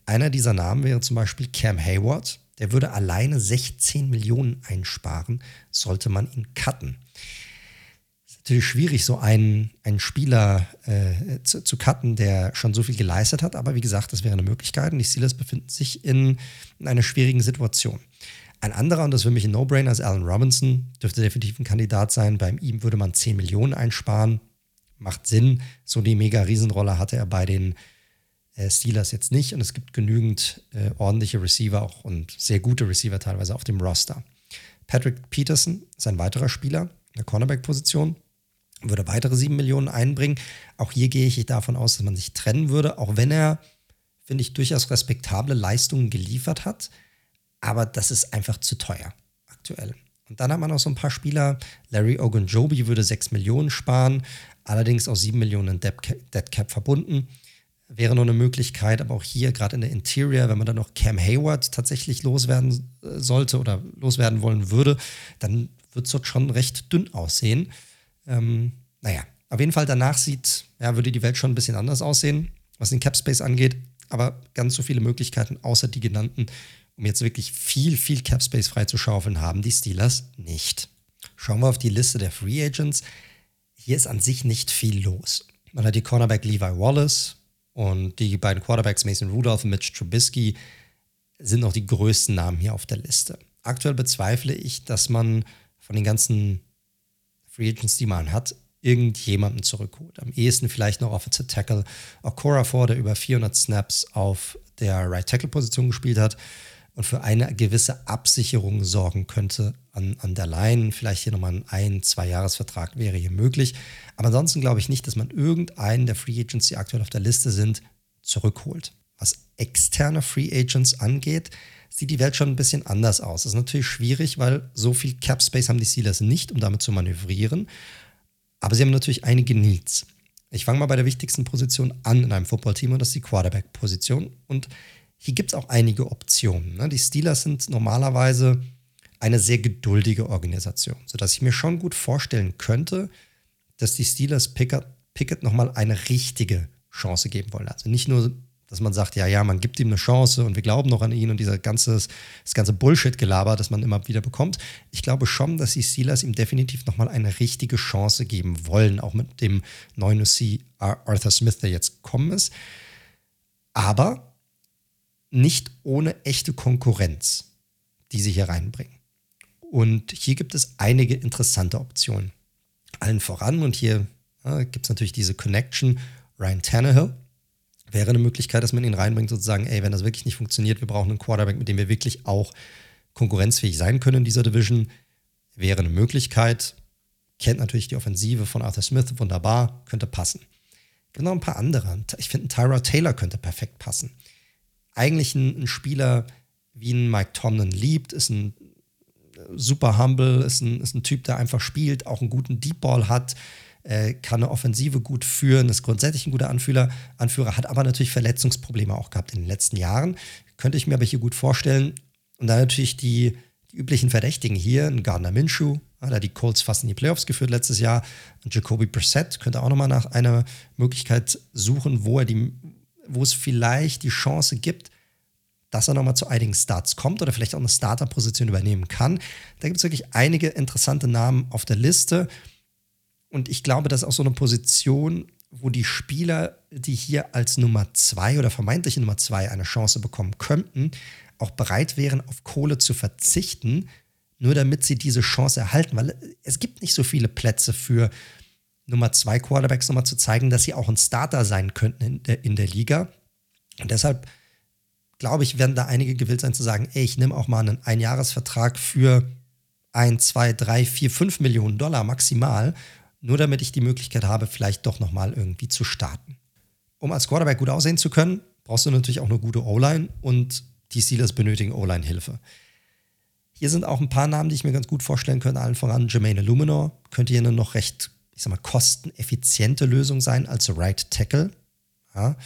Einer dieser Namen wäre zum Beispiel Cam Hayward. Der würde alleine 16 Millionen einsparen, sollte man ihn cutten natürlich schwierig, so einen, einen Spieler äh, zu, zu cutten, der schon so viel geleistet hat. Aber wie gesagt, das wäre eine Möglichkeit. Und die Steelers befinden sich in, in einer schwierigen Situation. Ein anderer, und das für mich ein No-Brainer, ist Alan Robinson. Dürfte definitiv ein Kandidat sein. Bei ihm würde man 10 Millionen einsparen. Macht Sinn. So die mega Riesenrolle hatte er bei den äh, Steelers jetzt nicht. Und es gibt genügend äh, ordentliche Receiver auch und sehr gute Receiver teilweise auf dem Roster. Patrick Peterson ist ein weiterer Spieler in der Cornerback-Position. Würde weitere 7 Millionen einbringen. Auch hier gehe ich davon aus, dass man sich trennen würde, auch wenn er, finde ich, durchaus respektable Leistungen geliefert hat aber das ist einfach zu teuer aktuell. Und dann hat man noch so ein paar Spieler. Larry Ogunjobi würde 6 Millionen sparen, allerdings auch 7 Millionen Dead Cap verbunden. Wäre noch eine Möglichkeit, aber auch hier gerade in der Interior, wenn man dann noch Cam Hayward tatsächlich loswerden äh, sollte oder loswerden wollen würde, dann wird es dort schon recht dünn aussehen. Ähm, naja, auf jeden Fall danach sieht, ja, würde die Welt schon ein bisschen anders aussehen, was den Cap Space angeht. Aber ganz so viele Möglichkeiten, außer die genannten, um jetzt wirklich viel, viel Cap Space freizuschaufeln, haben die Steelers nicht. Schauen wir auf die Liste der Free Agents. Hier ist an sich nicht viel los. Man hat die Cornerback Levi Wallace und die beiden Quarterbacks Mason Rudolph und Mitch Trubisky sind noch die größten Namen hier auf der Liste. Aktuell bezweifle ich, dass man von den ganzen Free Agents, die man hat, irgendjemanden zurückholt. Am ehesten vielleicht noch Offensive Tackle Okora vor, der über 400 Snaps auf der Right Tackle Position gespielt hat und für eine gewisse Absicherung sorgen könnte an, an der Line. Vielleicht hier nochmal ein ein-, zwei-Jahres-Vertrag wäre hier möglich. Aber ansonsten glaube ich nicht, dass man irgendeinen der Free Agents, die aktuell auf der Liste sind, zurückholt. Was externe Free Agents angeht, sieht die Welt schon ein bisschen anders aus. Das ist natürlich schwierig, weil so viel Cap Space haben die Steelers nicht, um damit zu manövrieren. Aber sie haben natürlich einige Needs. Ich fange mal bei der wichtigsten Position an in einem Footballteam und das ist die Quarterback-Position. Und hier gibt es auch einige Optionen. Ne? Die Steelers sind normalerweise eine sehr geduldige Organisation, sodass ich mir schon gut vorstellen könnte, dass die Steelers Pickett, Pickett nochmal eine richtige Chance geben wollen. Also nicht nur, dass man sagt, ja, ja, man gibt ihm eine Chance und wir glauben noch an ihn und dieser ganze, das ganze Bullshit-Gelaber, das man immer wieder bekommt. Ich glaube schon, dass die Steelers ihm definitiv nochmal eine richtige Chance geben wollen, auch mit dem neuen OC Arthur Smith, der jetzt gekommen ist. Aber nicht ohne echte Konkurrenz, die sie hier reinbringen. Und hier gibt es einige interessante Optionen. Allen voran, und hier ja, gibt es natürlich diese Connection, Ryan Tannehill wäre eine Möglichkeit, dass man ihn reinbringt, sozusagen, ey, wenn das wirklich nicht funktioniert, wir brauchen einen Quarterback, mit dem wir wirklich auch konkurrenzfähig sein können in dieser Division, wäre eine Möglichkeit. Kennt natürlich die Offensive von Arthur Smith, wunderbar, könnte passen. Gibt noch ein paar andere. Ich finde, Tyra Taylor könnte perfekt passen eigentlich ein, ein Spieler, wie ein Mike Tomlin liebt, ist ein super humble, ist ein, ist ein Typ, der einfach spielt, auch einen guten Deep Ball hat, äh, kann eine Offensive gut führen, ist grundsätzlich ein guter Anführer, Anführer, hat aber natürlich Verletzungsprobleme auch gehabt in den letzten Jahren. Könnte ich mir aber hier gut vorstellen. Und dann natürlich die, die üblichen Verdächtigen hier, ein Gardner Minshew, hat er die Colts fast in die Playoffs geführt letztes Jahr. Und Jacoby Brissett könnte auch nochmal nach einer Möglichkeit suchen, wo er die, wo es vielleicht die Chance gibt, dass er nochmal zu einigen Starts kommt oder vielleicht auch eine Starter-Position übernehmen kann. Da gibt es wirklich einige interessante Namen auf der Liste. Und ich glaube, das ist auch so eine Position, wo die Spieler, die hier als Nummer zwei oder vermeintliche Nummer zwei eine Chance bekommen könnten, auch bereit wären, auf Kohle zu verzichten, nur damit sie diese Chance erhalten. Weil es gibt nicht so viele Plätze für Nummer zwei Quarterbacks nochmal zu zeigen, dass sie auch ein Starter sein könnten in der, in der Liga. Und deshalb glaube ich, werden da einige gewillt sein zu sagen, ey, ich nehme auch mal einen Einjahresvertrag für ein, zwei, drei, vier, fünf Millionen Dollar maximal, nur damit ich die Möglichkeit habe, vielleicht doch nochmal irgendwie zu starten. Um als Quarterback gut aussehen zu können, brauchst du natürlich auch eine gute O-Line und die Steelers benötigen O-Line-Hilfe. Hier sind auch ein paar Namen, die ich mir ganz gut vorstellen könnte. Allen voran Jermaine Luminor könnte hier eine noch recht ich sag mal, kosteneffiziente Lösung sein als Right Tackle. Ja.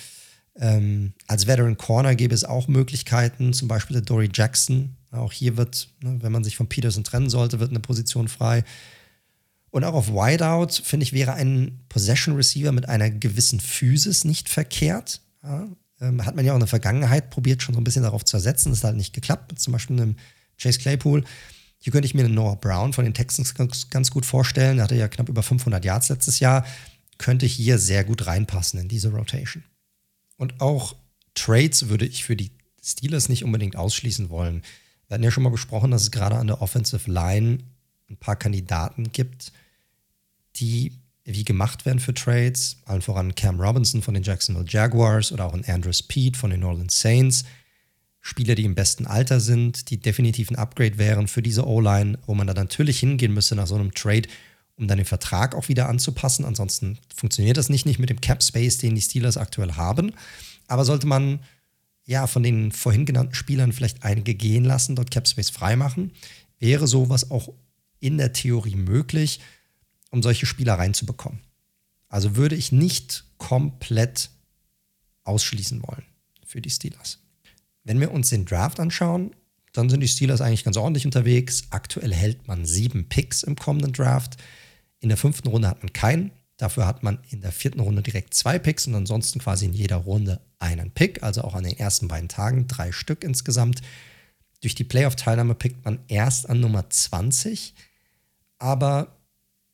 Ähm, als Veteran Corner gäbe es auch Möglichkeiten, zum Beispiel der Dory Jackson. Auch hier wird, ne, wenn man sich von Peterson trennen sollte, wird eine Position frei. Und auch auf Wideout, finde ich, wäre ein Possession Receiver mit einer gewissen Physis nicht verkehrt. Ja. Ähm, hat man ja auch in der Vergangenheit probiert, schon so ein bisschen darauf zu ersetzen. Das hat halt nicht geklappt, zum Beispiel einem Chase Claypool. Hier könnte ich mir einen Noah Brown von den Texans ganz, ganz gut vorstellen. Der hatte ja knapp über 500 Yards letztes Jahr. Könnte hier sehr gut reinpassen in diese Rotation. Und auch Trades würde ich für die Steelers nicht unbedingt ausschließen wollen. Wir hatten ja schon mal gesprochen, dass es gerade an der Offensive Line ein paar Kandidaten gibt, die wie gemacht werden für Trades. Allen voran Cam Robinson von den Jacksonville Jaguars oder auch ein Andrew Speed von den New Orleans Saints. Spieler, die im besten Alter sind, die definitiv ein Upgrade wären für diese O-Line, wo man da natürlich hingehen müsste nach so einem Trade, um dann den Vertrag auch wieder anzupassen. Ansonsten funktioniert das nicht, nicht mit dem Cap Space, den die Steelers aktuell haben. Aber sollte man ja von den vorhin genannten Spielern vielleicht einige gehen lassen, dort Cap Space freimachen, wäre sowas auch in der Theorie möglich, um solche Spieler reinzubekommen. Also würde ich nicht komplett ausschließen wollen für die Steelers. Wenn wir uns den Draft anschauen, dann sind die Steelers eigentlich ganz ordentlich unterwegs. Aktuell hält man sieben Picks im kommenden Draft. In der fünften Runde hat man keinen. Dafür hat man in der vierten Runde direkt zwei Picks und ansonsten quasi in jeder Runde einen Pick, also auch an den ersten beiden Tagen drei Stück insgesamt. Durch die Playoff-Teilnahme pickt man erst an Nummer 20. Aber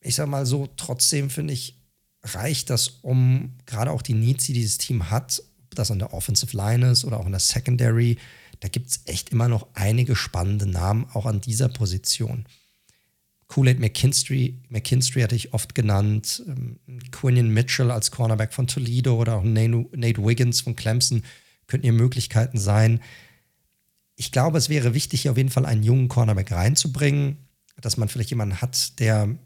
ich sag mal so, trotzdem finde ich, reicht das, um gerade auch die Needs, die dieses Team hat, das an der Offensive Line ist oder auch in der Secondary, da gibt es echt immer noch einige spannende Namen, auch an dieser Position. Kool-Aid McKinstry, McKinstry hatte ich oft genannt, ähm, Quinion Mitchell als Cornerback von Toledo oder auch Nate Wiggins von Clemson könnten hier Möglichkeiten sein. Ich glaube, es wäre wichtig, hier auf jeden Fall einen jungen Cornerback reinzubringen, dass man vielleicht jemanden hat, der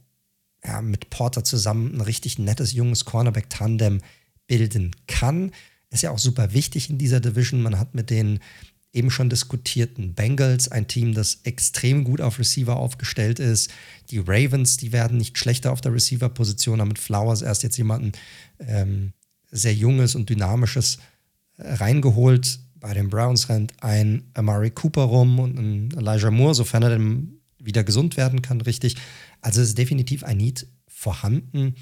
ja, mit Porter zusammen ein richtig nettes, junges Cornerback-Tandem bilden kann. Ist ja auch super wichtig in dieser Division. Man hat mit den eben schon diskutierten Bengals, ein Team, das extrem gut auf Receiver aufgestellt ist. Die Ravens, die werden nicht schlechter auf der Receiver-Position, damit Flowers erst jetzt jemanden ähm, sehr junges und dynamisches äh, reingeholt. Bei den Browns rennt ein Amari Cooper rum und ein Elijah Moore, sofern er dann wieder gesund werden kann, richtig. Also es ist definitiv ein Need vorhanden,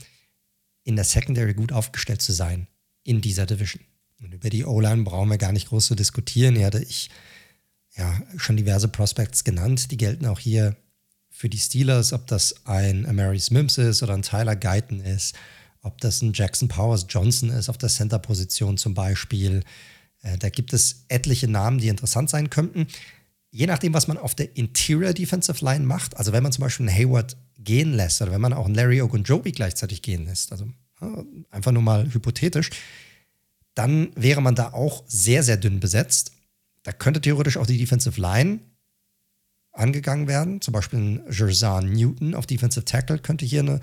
in der Secondary gut aufgestellt zu sein in dieser Division. Und über die O-Line brauchen wir gar nicht groß zu diskutieren. Hier hatte ich ja schon diverse Prospects genannt. Die gelten auch hier für die Steelers, ob das ein Amari Smith ist oder ein Tyler Guyton ist, ob das ein Jackson Powers Johnson ist auf der Center-Position zum Beispiel. Äh, da gibt es etliche Namen, die interessant sein könnten. Je nachdem, was man auf der Interior Defensive Line macht, also wenn man zum Beispiel einen Hayward gehen lässt oder wenn man auch einen Larry Ogunjobi gleichzeitig gehen lässt, also einfach nur mal hypothetisch, dann wäre man da auch sehr, sehr dünn besetzt. Da könnte theoretisch auch die Defensive Line angegangen werden. Zum Beispiel ein Jerzan Newton auf Defensive Tackle könnte hier eine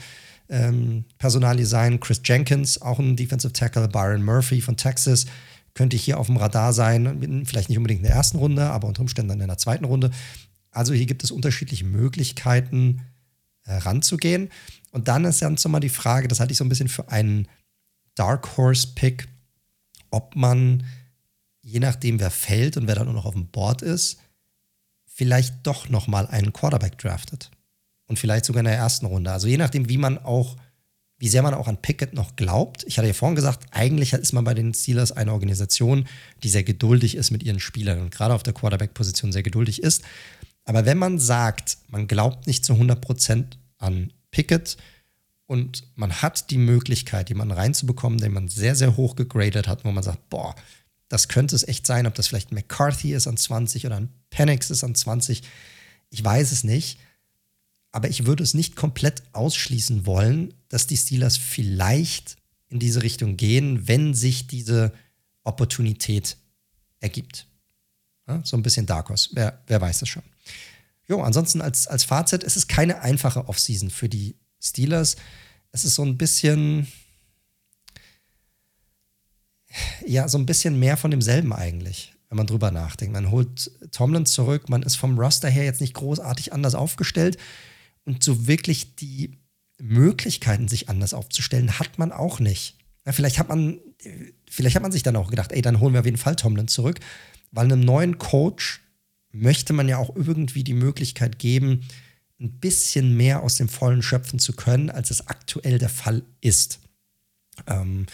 ähm, Personalie sein. Chris Jenkins, auch ein Defensive Tackle. Byron Murphy von Texas könnte hier auf dem Radar sein. Vielleicht nicht unbedingt in der ersten Runde, aber unter Umständen dann in der zweiten Runde. Also hier gibt es unterschiedliche Möglichkeiten, äh, ranzugehen. Und dann ist dann mal die Frage, das hatte ich so ein bisschen für einen Dark Horse Pick ob man, je nachdem, wer fällt und wer dann nur noch auf dem Board ist, vielleicht doch nochmal einen Quarterback draftet. Und vielleicht sogar in der ersten Runde. Also je nachdem, wie man auch, wie sehr man auch an Pickett noch glaubt. Ich hatte ja vorhin gesagt, eigentlich ist man bei den Steelers eine Organisation, die sehr geduldig ist mit ihren Spielern und gerade auf der Quarterback-Position sehr geduldig ist. Aber wenn man sagt, man glaubt nicht zu 100% an Pickett und man hat die Möglichkeit, jemanden reinzubekommen, den man sehr, sehr hoch gegradet hat, wo man sagt, boah, das könnte es echt sein, ob das vielleicht McCarthy ist an 20 oder ein Penix ist an 20. Ich weiß es nicht. Aber ich würde es nicht komplett ausschließen wollen, dass die Steelers vielleicht in diese Richtung gehen, wenn sich diese Opportunität ergibt. Ja, so ein bisschen Dark Horse, wer, wer weiß das schon. Jo, ansonsten als, als Fazit, es ist keine einfache Offseason für die Steelers. Es ist so ein bisschen, ja, so ein bisschen mehr von demselben eigentlich, wenn man drüber nachdenkt. Man holt Tomlin zurück, man ist vom Roster her jetzt nicht großartig anders aufgestellt und so wirklich die Möglichkeiten, sich anders aufzustellen, hat man auch nicht. Ja, vielleicht hat man, vielleicht hat man sich dann auch gedacht, ey, dann holen wir auf jeden Fall Tomlin zurück, weil einem neuen Coach möchte man ja auch irgendwie die Möglichkeit geben, ein bisschen mehr aus dem Vollen schöpfen zu können, als es aktuell der Fall ist. Ähm,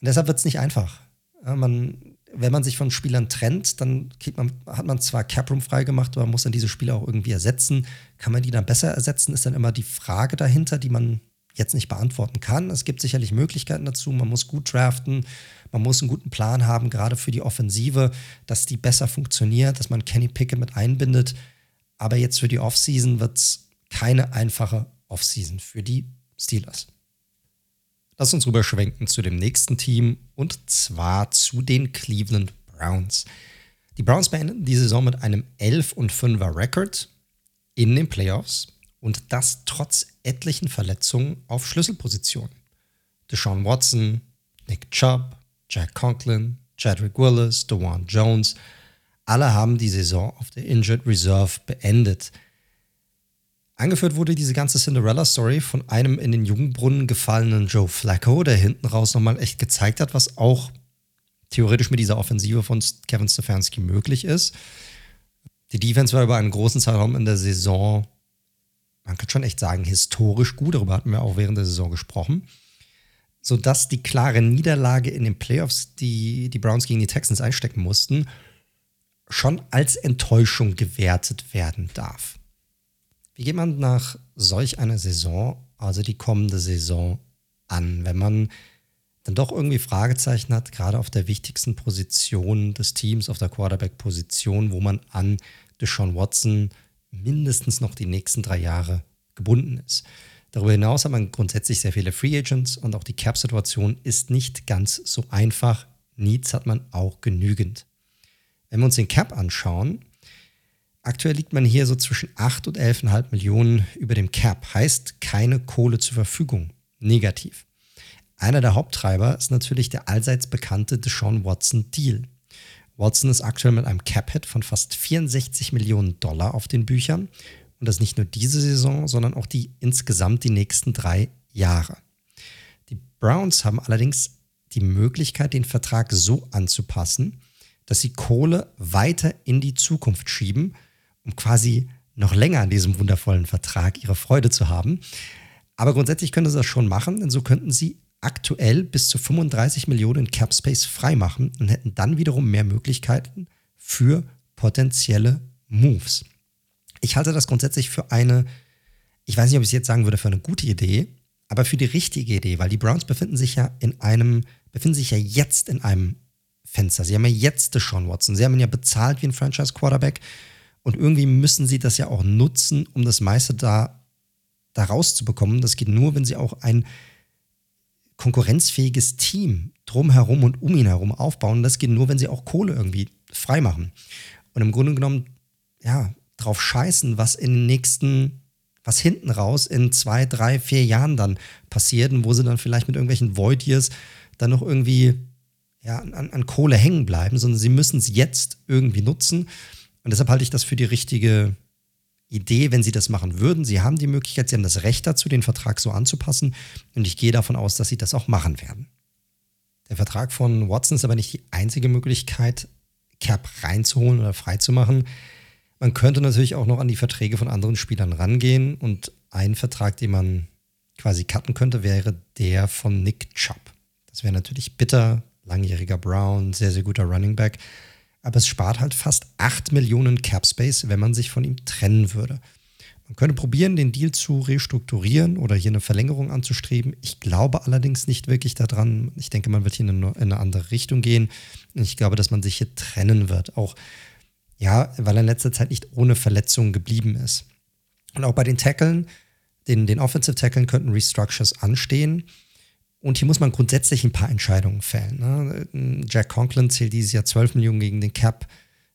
deshalb wird es nicht einfach. Ja, man, wenn man sich von Spielern trennt, dann man, hat man zwar Caproom freigemacht, aber man muss dann diese Spieler auch irgendwie ersetzen. Kann man die dann besser ersetzen, ist dann immer die Frage dahinter, die man, jetzt nicht beantworten kann. Es gibt sicherlich Möglichkeiten dazu. Man muss gut draften, man muss einen guten Plan haben, gerade für die Offensive, dass die besser funktioniert, dass man Kenny Pickett mit einbindet. Aber jetzt für die Offseason wird es keine einfache Offseason für die Steelers. Lass uns rüberschwenken zu dem nächsten Team und zwar zu den Cleveland Browns. Die Browns beenden die Saison mit einem 11 und 5er Record in den Playoffs und das trotz etlichen Verletzungen auf Schlüsselpositionen. Deshaun Watson, Nick Chubb, Jack Conklin, Chadwick Willis, DeWan Jones, alle haben die Saison auf der Injured Reserve beendet. Angeführt wurde diese ganze Cinderella-Story von einem in den Jungbrunnen gefallenen Joe Flacco, der hinten raus nochmal echt gezeigt hat, was auch theoretisch mit dieser Offensive von Kevin Stefanski möglich ist. Die Defense war über einen großen Zeitraum in der Saison, man kann schon echt sagen, historisch gut. Darüber hatten wir auch während der Saison gesprochen. Sodass die klare Niederlage in den Playoffs, die die Browns gegen die Texans einstecken mussten, schon als Enttäuschung gewertet werden darf. Wie geht man nach solch einer Saison, also die kommende Saison, an, wenn man dann doch irgendwie Fragezeichen hat, gerade auf der wichtigsten Position des Teams, auf der Quarterback-Position, wo man an Deshaun Watson mindestens noch die nächsten drei Jahre gebunden ist. Darüber hinaus hat man grundsätzlich sehr viele Free Agents und auch die Cap-Situation ist nicht ganz so einfach. Needs hat man auch genügend. Wenn wir uns den Cap anschauen, aktuell liegt man hier so zwischen 8 und 11,5 Millionen über dem Cap, heißt keine Kohle zur Verfügung. Negativ. Einer der Haupttreiber ist natürlich der allseits bekannte Deshaun Watson Deal. Watson ist aktuell mit einem Cap-Hit von fast 64 Millionen Dollar auf den Büchern und das nicht nur diese Saison, sondern auch die insgesamt die nächsten drei Jahre. Die Browns haben allerdings die Möglichkeit, den Vertrag so anzupassen, dass sie Kohle weiter in die Zukunft schieben, um quasi noch länger an diesem wundervollen Vertrag ihre Freude zu haben. Aber grundsätzlich können sie das schon machen, denn so könnten sie aktuell bis zu 35 Millionen Cap Space freimachen und hätten dann wiederum mehr Möglichkeiten für potenzielle Moves. Ich halte das grundsätzlich für eine, ich weiß nicht, ob ich es jetzt sagen würde, für eine gute Idee, aber für die richtige Idee, weil die Browns befinden sich ja in einem, befinden sich ja jetzt in einem Fenster. Sie haben ja jetzt Deshaun Watson. Sie haben ihn ja bezahlt wie ein Franchise-Quarterback. Und irgendwie müssen sie das ja auch nutzen, um das meiste da, da rauszubekommen. Das geht nur, wenn sie auch ein konkurrenzfähiges Team drumherum und um ihn herum aufbauen. Das geht nur, wenn sie auch Kohle irgendwie freimachen. Und im Grunde genommen, ja, drauf scheißen, was in den nächsten, was hinten raus in zwei, drei, vier Jahren dann passiert und wo sie dann vielleicht mit irgendwelchen Void dann noch irgendwie ja, an, an Kohle hängen bleiben, sondern sie müssen es jetzt irgendwie nutzen. Und deshalb halte ich das für die richtige Idee, wenn sie das machen würden. Sie haben die Möglichkeit, sie haben das Recht dazu, den Vertrag so anzupassen. Und ich gehe davon aus, dass sie das auch machen werden. Der Vertrag von Watson ist aber nicht die einzige Möglichkeit, Cap reinzuholen oder freizumachen. Man könnte natürlich auch noch an die Verträge von anderen Spielern rangehen. Und ein Vertrag, den man quasi cutten könnte, wäre der von Nick Chubb. Das wäre natürlich bitter, langjähriger Brown, sehr, sehr guter Running Back. Aber es spart halt fast 8 Millionen Cap Space, wenn man sich von ihm trennen würde. Man könnte probieren, den Deal zu restrukturieren oder hier eine Verlängerung anzustreben. Ich glaube allerdings nicht wirklich daran. Ich denke, man wird hier in eine, in eine andere Richtung gehen. Ich glaube, dass man sich hier trennen wird. Auch, ja, weil er in letzter Zeit nicht ohne Verletzungen geblieben ist. Und auch bei den Tackeln, den, den Offensive Tackeln könnten Restructures anstehen. Und hier muss man grundsätzlich ein paar Entscheidungen fällen. Ne? Jack Conklin zählt dieses Jahr 12 Millionen gegen den Cap,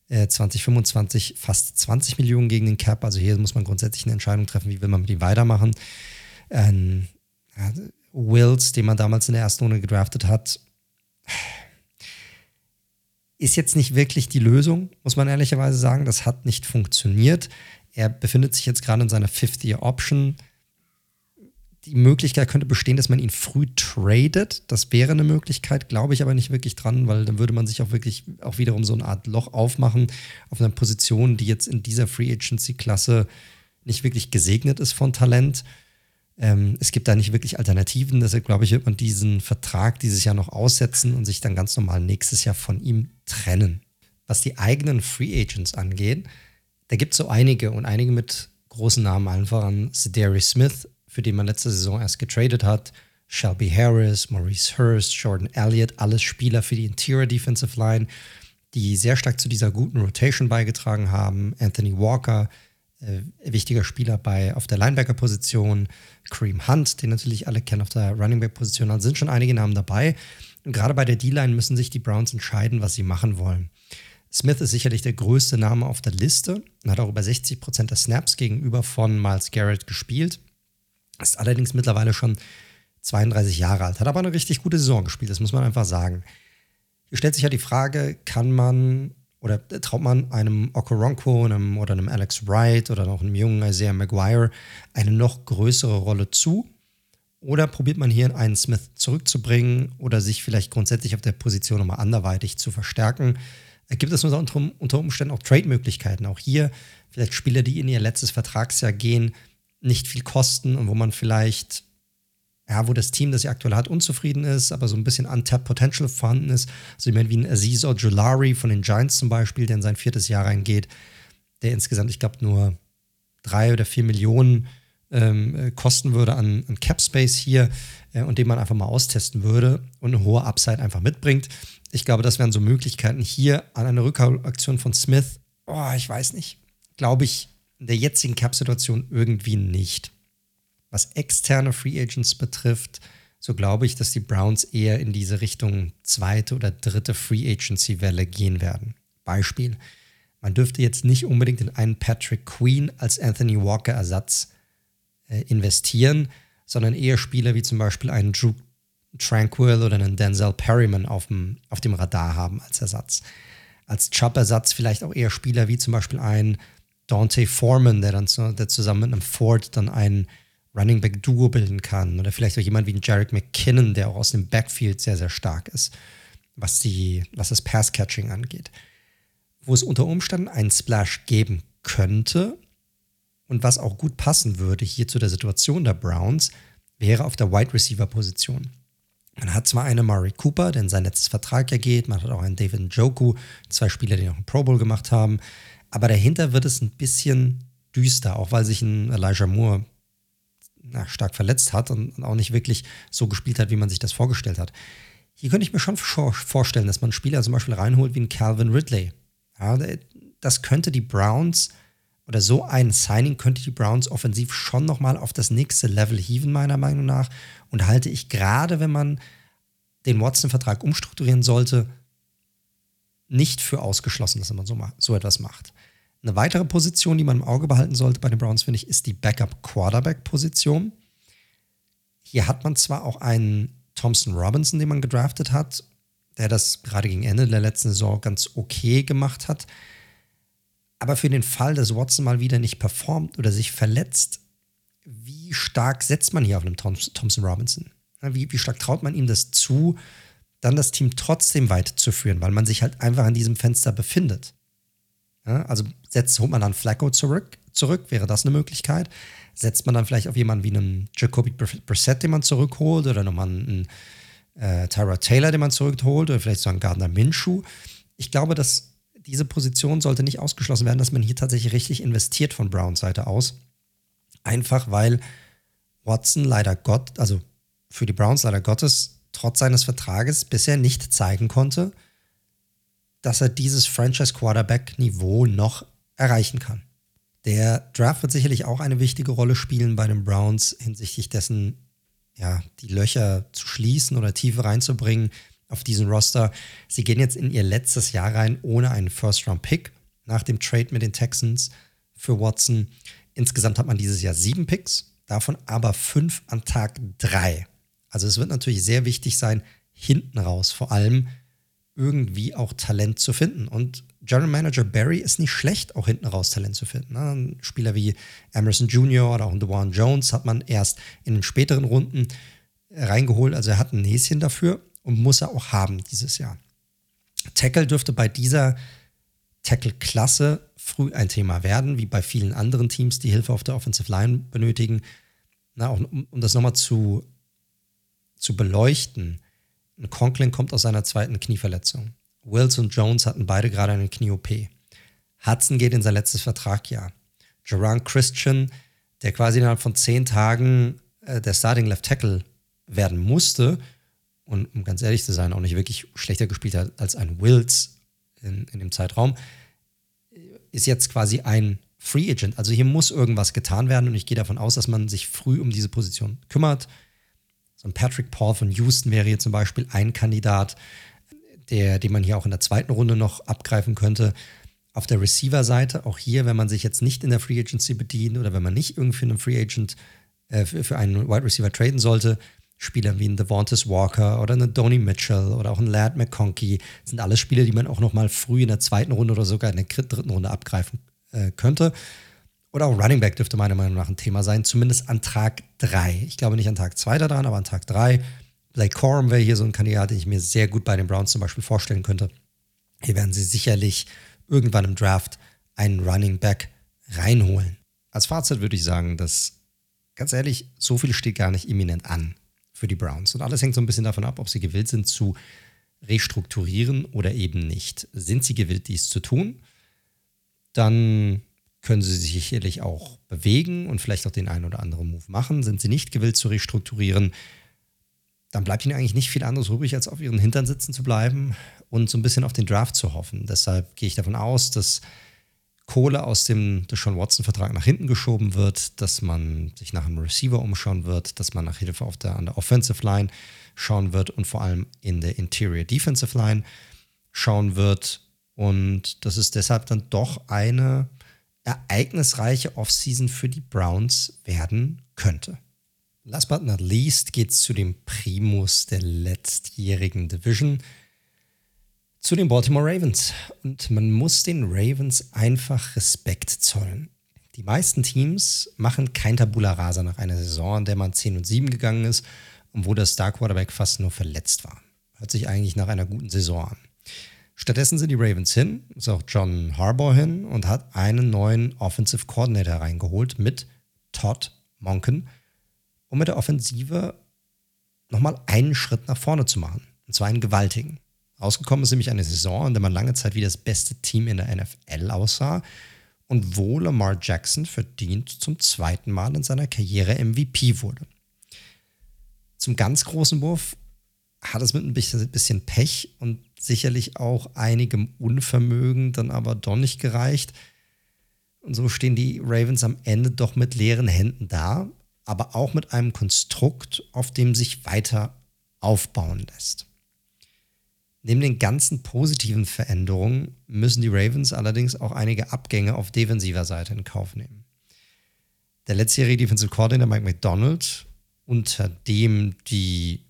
äh, 2025 fast 20 Millionen gegen den Cap. Also hier muss man grundsätzlich eine Entscheidung treffen, wie will man mit ihm weitermachen. Ähm, ja, Wills, den man damals in der ersten Runde gedraftet hat, ist jetzt nicht wirklich die Lösung, muss man ehrlicherweise sagen. Das hat nicht funktioniert. Er befindet sich jetzt gerade in seiner Fifth-Year-Option die Möglichkeit könnte bestehen, dass man ihn früh tradet. Das wäre eine Möglichkeit, glaube ich aber nicht wirklich dran, weil dann würde man sich auch wirklich auch wiederum so eine Art Loch aufmachen auf einer Position, die jetzt in dieser Free Agency-Klasse nicht wirklich gesegnet ist von Talent. Ähm, es gibt da nicht wirklich Alternativen, deshalb glaube ich, wird man diesen Vertrag dieses Jahr noch aussetzen und sich dann ganz normal nächstes Jahr von ihm trennen. Was die eigenen Free Agents angeht, da gibt es so einige und einige mit großen Namen, allen voran Sedary Smith, für den man letzte Saison erst getradet hat. Shelby Harris, Maurice Hurst, Jordan Elliott, alles Spieler für die Interior Defensive Line, die sehr stark zu dieser guten Rotation beigetragen haben. Anthony Walker, äh, wichtiger Spieler bei, auf der Linebacker-Position. Kareem Hunt, den natürlich alle kennen auf der Running Back-Position. Also sind schon einige Namen dabei. Und gerade bei der D-Line müssen sich die Browns entscheiden, was sie machen wollen. Smith ist sicherlich der größte Name auf der Liste und hat auch über 60 Prozent der Snaps gegenüber von Miles Garrett gespielt. Ist allerdings mittlerweile schon 32 Jahre alt, hat aber eine richtig gute Saison gespielt, das muss man einfach sagen. Hier stellt sich ja die Frage, kann man oder traut man einem Okoronkwo einem, oder einem Alex Wright oder noch einem jungen Isaiah Maguire eine noch größere Rolle zu? Oder probiert man hier einen Smith zurückzubringen oder sich vielleicht grundsätzlich auf der Position nochmal anderweitig zu verstärken? Gibt es unter Umständen auch Trade-Möglichkeiten? Auch hier vielleicht Spieler, die in ihr letztes Vertragsjahr gehen, nicht viel kosten und wo man vielleicht ja, wo das Team, das sie aktuell hat, unzufrieden ist, aber so ein bisschen untapped Potential vorhanden ist. Also jemand wie ein Aziz Ojulari von den Giants zum Beispiel, der in sein viertes Jahr reingeht, der insgesamt, ich glaube, nur drei oder vier Millionen ähm, äh, kosten würde an, an Cap Space hier äh, und den man einfach mal austesten würde und eine hohe Upside einfach mitbringt. Ich glaube, das wären so Möglichkeiten hier an einer Rückholaktion von Smith. Oh, ich weiß nicht. Glaube ich in der jetzigen Cap-Situation irgendwie nicht. Was externe Free Agents betrifft, so glaube ich, dass die Browns eher in diese Richtung zweite oder dritte Free Agency-Welle gehen werden. Beispiel: Man dürfte jetzt nicht unbedingt in einen Patrick Queen als Anthony Walker-Ersatz äh, investieren, sondern eher Spieler wie zum Beispiel einen Drew Tranquil oder einen Denzel Perryman auf dem, auf dem Radar haben als Ersatz. Als Chubb-Ersatz vielleicht auch eher Spieler wie zum Beispiel ein Dante Foreman, der dann zu, der zusammen mit einem Ford dann einen Running Back Duo bilden kann. Oder vielleicht auch jemand wie ein Jarek McKinnon, der auch aus dem Backfield sehr, sehr stark ist, was, die, was das Pass-Catching angeht. Wo es unter Umständen einen Splash geben könnte und was auch gut passen würde hier zu der Situation der Browns, wäre auf der Wide Receiver Position. Man hat zwar einen Murray Cooper, der in sein letztes Vertrag ja geht, man hat auch einen David Njoku, zwei Spieler, die noch einen Pro Bowl gemacht haben, aber dahinter wird es ein bisschen düster, auch weil sich ein Elijah Moore na, stark verletzt hat und auch nicht wirklich so gespielt hat, wie man sich das vorgestellt hat. Hier könnte ich mir schon vorstellen, dass man Spieler zum Beispiel reinholt wie ein Calvin Ridley. Ja, das könnte die Browns oder so ein Signing könnte die Browns offensiv schon nochmal auf das nächste Level hieven, meiner Meinung nach. Und halte ich gerade, wenn man den Watson-Vertrag umstrukturieren sollte, nicht für ausgeschlossen, dass man so, so etwas macht. Eine weitere Position, die man im Auge behalten sollte bei den Browns, finde ich, ist die Backup-Quarterback-Position. Hier hat man zwar auch einen Thompson Robinson, den man gedraftet hat, der das gerade gegen Ende der letzten Saison ganz okay gemacht hat. Aber für den Fall, dass Watson mal wieder nicht performt oder sich verletzt, wie stark setzt man hier auf einen Thompson Robinson? Wie, wie stark traut man ihm das zu, dann das Team trotzdem weiterzuführen, weil man sich halt einfach an diesem Fenster befindet? Ja, also setzt, holt man dann Flacco zurück, zurück, wäre das eine Möglichkeit. Setzt man dann vielleicht auf jemanden wie einen Jacoby Brissett, den man zurückholt, oder nochmal einen äh, Tyra Taylor, den man zurückholt, oder vielleicht so einen Gardner Minshew. Ich glaube, dass diese Position sollte nicht ausgeschlossen werden, dass man hier tatsächlich richtig investiert von Browns Seite aus. Einfach weil Watson leider Gott, also für die Browns leider Gottes, trotz seines Vertrages bisher nicht zeigen konnte, dass er dieses Franchise-Quarterback-Niveau noch erreichen kann. Der Draft wird sicherlich auch eine wichtige Rolle spielen bei den Browns hinsichtlich dessen, ja, die Löcher zu schließen oder Tiefe reinzubringen auf diesen Roster. Sie gehen jetzt in ihr letztes Jahr rein ohne einen First-Round-Pick nach dem Trade mit den Texans für Watson. Insgesamt hat man dieses Jahr sieben Picks, davon aber fünf an Tag drei. Also es wird natürlich sehr wichtig sein, hinten raus vor allem irgendwie auch Talent zu finden. Und General Manager Barry ist nicht schlecht, auch hinten raus Talent zu finden. Ne? Ein Spieler wie Emerson Jr. oder auch DeWan Jones hat man erst in den späteren Runden reingeholt. Also er hat ein Näschen dafür und muss er auch haben dieses Jahr. Tackle dürfte bei dieser Tackle-Klasse früh ein Thema werden, wie bei vielen anderen Teams, die Hilfe auf der Offensive Line benötigen. Na, um, um das nochmal zu, zu beleuchten, Conklin kommt aus seiner zweiten Knieverletzung. Wills und Jones hatten beide gerade eine Knie-OP. Hudson geht in sein letztes Vertragjahr. Jerron Christian, der quasi innerhalb von zehn Tagen äh, der Starting Left Tackle werden musste und um ganz ehrlich zu sein, auch nicht wirklich schlechter gespielt hat als ein Wills in, in dem Zeitraum, ist jetzt quasi ein Free Agent. Also hier muss irgendwas getan werden und ich gehe davon aus, dass man sich früh um diese Position kümmert. So ein Patrick Paul von Houston wäre hier zum Beispiel ein Kandidat, der, den man hier auch in der zweiten Runde noch abgreifen könnte. Auf der Receiver-Seite, auch hier, wenn man sich jetzt nicht in der Free Agency bedient oder wenn man nicht irgendwie einen Free Agent äh, für, einen Wide Receiver traden sollte, Spieler wie ein Devontae Walker oder ein Donny Mitchell oder auch ein Laird McConkey sind alles Spieler, die man auch noch mal früh in der zweiten Runde oder sogar in der dritten Runde abgreifen äh, könnte. Oder auch Running Back dürfte meiner Meinung nach ein Thema sein, zumindest an Tag 3. Ich glaube nicht an Tag 2 daran, aber an Tag 3. Blake Corum wäre hier so ein Kandidat, den ich mir sehr gut bei den Browns zum Beispiel vorstellen könnte. Hier werden sie sicherlich irgendwann im Draft einen Running Back reinholen. Als Fazit würde ich sagen, dass ganz ehrlich, so viel steht gar nicht imminent an für die Browns. Und alles hängt so ein bisschen davon ab, ob sie gewillt sind zu restrukturieren oder eben nicht. Sind sie gewillt, dies zu tun, dann können sie sich sicherlich auch bewegen und vielleicht auch den einen oder anderen Move machen. Sind sie nicht gewillt zu restrukturieren, dann bleibt ihnen eigentlich nicht viel anderes übrig, als auf ihren Hintern sitzen zu bleiben und so ein bisschen auf den Draft zu hoffen. Deshalb gehe ich davon aus, dass Kohle aus dem Deshaun Watson-Vertrag nach hinten geschoben wird, dass man sich nach einem Receiver umschauen wird, dass man nach Hilfe auf der, an der Offensive Line schauen wird und vor allem in der Interior Defensive Line schauen wird. Und das ist deshalb dann doch eine ereignisreiche Offseason für die Browns werden könnte. Last but not least geht es zu dem Primus der letztjährigen Division – zu den Baltimore Ravens. Und man muss den Ravens einfach Respekt zollen. Die meisten Teams machen kein Tabula Rasa nach einer Saison, in der man 10 und 7 gegangen ist und wo der Star Quarterback fast nur verletzt war. Hört sich eigentlich nach einer guten Saison an. Stattdessen sind die Ravens hin, ist auch John Harbaugh hin und hat einen neuen Offensive Coordinator reingeholt mit Todd Monken, um mit der Offensive nochmal einen Schritt nach vorne zu machen. Und zwar einen gewaltigen. Rausgekommen ist nämlich eine Saison, in der man lange Zeit wie das beste Team in der NFL aussah und wo Lamar Jackson verdient zum zweiten Mal in seiner Karriere MVP wurde. Zum ganz großen Wurf hat es mit ein bisschen Pech und sicherlich auch einigem Unvermögen dann aber doch nicht gereicht. Und so stehen die Ravens am Ende doch mit leeren Händen da, aber auch mit einem Konstrukt, auf dem sich weiter aufbauen lässt. Neben den ganzen positiven Veränderungen müssen die Ravens allerdings auch einige Abgänge auf defensiver Seite in Kauf nehmen. Der letztjährige Defensive Coordinator Mike McDonald, unter dem die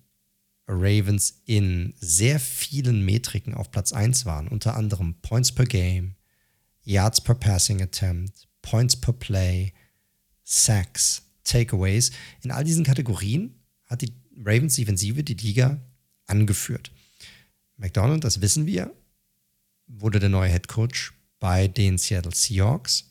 Ravens in sehr vielen Metriken auf Platz 1 waren, unter anderem Points per Game, Yards per Passing Attempt, Points per Play, Sacks, Takeaways. In all diesen Kategorien hat die Ravens Defensive die Liga angeführt. McDonald, das wissen wir, wurde der neue Head Coach bei den Seattle Seahawks.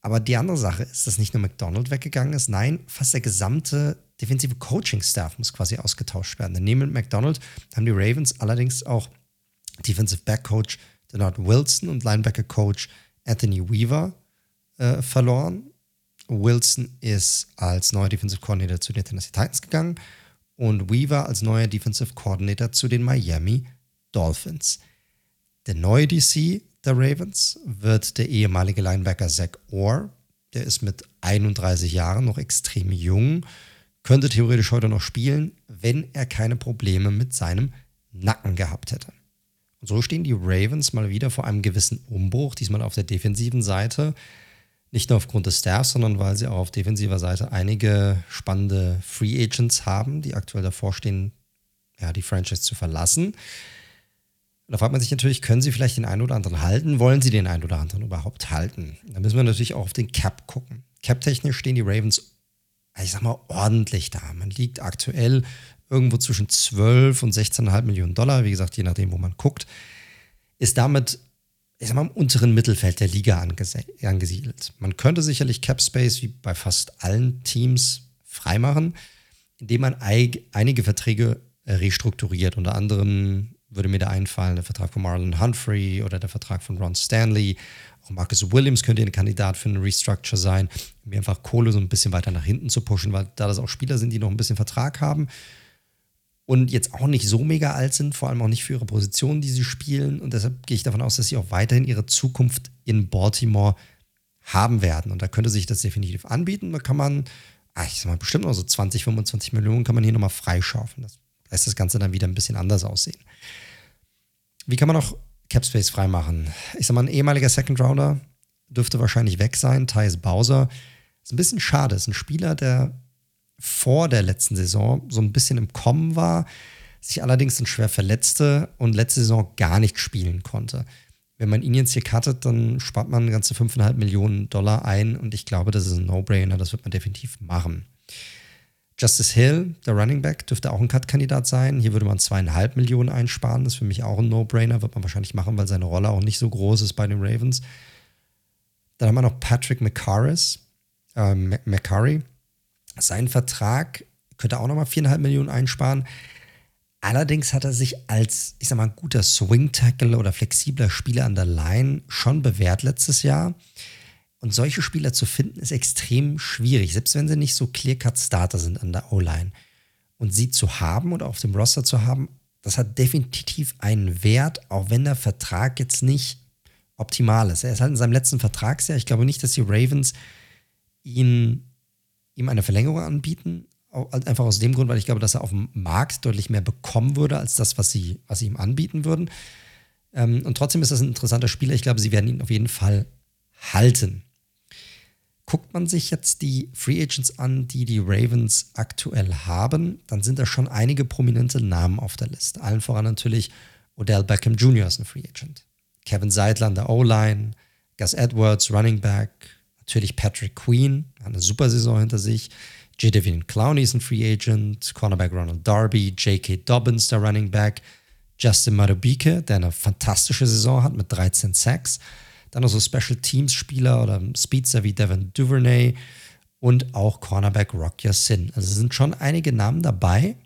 Aber die andere Sache ist, dass nicht nur McDonald weggegangen ist, nein, fast der gesamte defensive Coaching-Staff muss quasi ausgetauscht werden. Denn neben McDonald haben die Ravens allerdings auch Defensive Back Coach Denard Wilson und Linebacker Coach Anthony Weaver äh, verloren. Wilson ist als neuer Defensive Coordinator zu den Tennessee Titans gegangen und Weaver als neuer Defensive Coordinator zu den Miami Dolphins. Der neue DC der Ravens wird der ehemalige Linebacker Zach Orr. Der ist mit 31 Jahren noch extrem jung, könnte theoretisch heute noch spielen, wenn er keine Probleme mit seinem Nacken gehabt hätte. Und so stehen die Ravens mal wieder vor einem gewissen Umbruch, diesmal auf der defensiven Seite. Nicht nur aufgrund des Staffs, sondern weil sie auch auf defensiver Seite einige spannende Free Agents haben, die aktuell davor stehen, ja, die Franchise zu verlassen. Da fragt man sich natürlich, können sie vielleicht den einen oder anderen halten? Wollen sie den einen oder anderen überhaupt halten? Da müssen wir natürlich auch auf den Cap gucken. Cap-technisch stehen die Ravens, ich sag mal, ordentlich da. Man liegt aktuell irgendwo zwischen 12 und 16,5 Millionen Dollar, wie gesagt, je nachdem, wo man guckt. Ist damit ich sag mal, im unteren Mittelfeld der Liga angesiedelt. Man könnte sicherlich Cap Space wie bei fast allen Teams freimachen, indem man einige Verträge restrukturiert. Unter anderem würde mir da einfallen, der Vertrag von Marlon Humphrey oder der Vertrag von Ron Stanley. Auch Marcus Williams könnte ein Kandidat für eine Restructure sein, um einfach Kohle so ein bisschen weiter nach hinten zu pushen, weil da das auch Spieler sind, die noch ein bisschen Vertrag haben und jetzt auch nicht so mega alt sind, vor allem auch nicht für ihre Position, die sie spielen. Und deshalb gehe ich davon aus, dass sie auch weiterhin ihre Zukunft in Baltimore haben werden. Und da könnte sich das definitiv anbieten. Da kann man, ach, ich sag mal, bestimmt noch so 20, 25 Millionen kann man hier nochmal freischaufeln. Das lässt das Ganze dann wieder ein bisschen anders aussehen. Wie kann man noch Capspace freimachen? Ich sag mal, ein ehemaliger Second Rounder dürfte wahrscheinlich weg sein. Thais Bowser. Ist ein bisschen schade. Ist ein Spieler, der vor der letzten Saison so ein bisschen im Kommen war, sich allerdings dann schwer verletzte und letzte Saison gar nicht spielen konnte. Wenn man ihn jetzt hier cuttet, dann spart man ganze 5,5 Millionen Dollar ein und ich glaube, das ist ein No-Brainer, das wird man definitiv machen. Justice Hill, der Running Back, dürfte auch ein Cut-Kandidat sein. Hier würde man zweieinhalb Millionen einsparen. Das ist für mich auch ein No-Brainer. Wird man wahrscheinlich machen, weil seine Rolle auch nicht so groß ist bei den Ravens. Dann haben wir noch Patrick McCarris, äh, McCurry. Sein Vertrag könnte auch nochmal viereinhalb Millionen einsparen. Allerdings hat er sich als, ich sag mal, guter Swing-Tackle oder flexibler Spieler an der Line schon bewährt letztes Jahr. Und solche Spieler zu finden, ist extrem schwierig, selbst wenn sie nicht so Clear-Cut-Starter sind an der O-Line. Und sie zu haben oder auf dem Roster zu haben, das hat definitiv einen Wert, auch wenn der Vertrag jetzt nicht optimal ist. Er ist halt in seinem letzten Vertragsjahr. Ich glaube nicht, dass die Ravens ihn ihm eine Verlängerung anbieten. Einfach aus dem Grund, weil ich glaube, dass er auf dem Markt deutlich mehr bekommen würde, als das, was sie, was sie ihm anbieten würden. Ähm, und trotzdem ist das ein interessanter Spieler. Ich glaube, sie werden ihn auf jeden Fall halten. Guckt man sich jetzt die Free Agents an, die die Ravens aktuell haben, dann sind da schon einige prominente Namen auf der Liste. Allen voran natürlich Odell Beckham Jr. ist ein Free Agent. Kevin Seidler an der O-Line, Gus Edwards, Running Back, Natürlich Patrick Queen, eine super Saison hinter sich. J. Devin Clowney ist ein Free Agent. Cornerback Ronald Darby. J.K. Dobbins, der Running Back. Justin Marubike, der eine fantastische Saison hat mit 13 Sacks. Dann noch so Special Teams Spieler oder Speedster wie Devin Duvernay und auch Cornerback Rock Yassin. Also sind schon einige Namen dabei,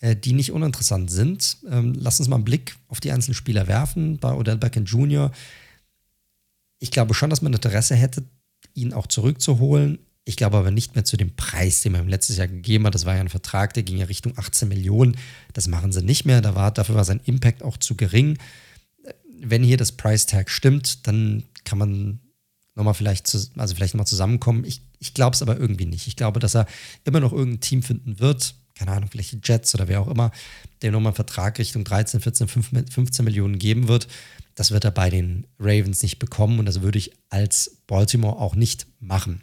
äh, die nicht uninteressant sind. Ähm, lass uns mal einen Blick auf die einzelnen Spieler werfen. Bei Odell Beckham Jr. Ich glaube schon, dass man Interesse hätte, ihn auch zurückzuholen. Ich glaube aber nicht mehr zu dem Preis, den man ihm letztes Jahr gegeben hat. Das war ja ein Vertrag, der ging ja Richtung 18 Millionen. Das machen sie nicht mehr. Da war, dafür war sein Impact auch zu gering. Wenn hier das Price Tag stimmt, dann kann man nochmal vielleicht, zu, also vielleicht nochmal zusammenkommen. Ich, ich glaube es aber irgendwie nicht. Ich glaube, dass er immer noch irgendein Team finden wird, keine Ahnung, vielleicht die Jets oder wer auch immer, der nochmal einen Vertrag Richtung 13, 14, 15 Millionen geben wird. Das wird er bei den Ravens nicht bekommen und das würde ich als Baltimore auch nicht machen.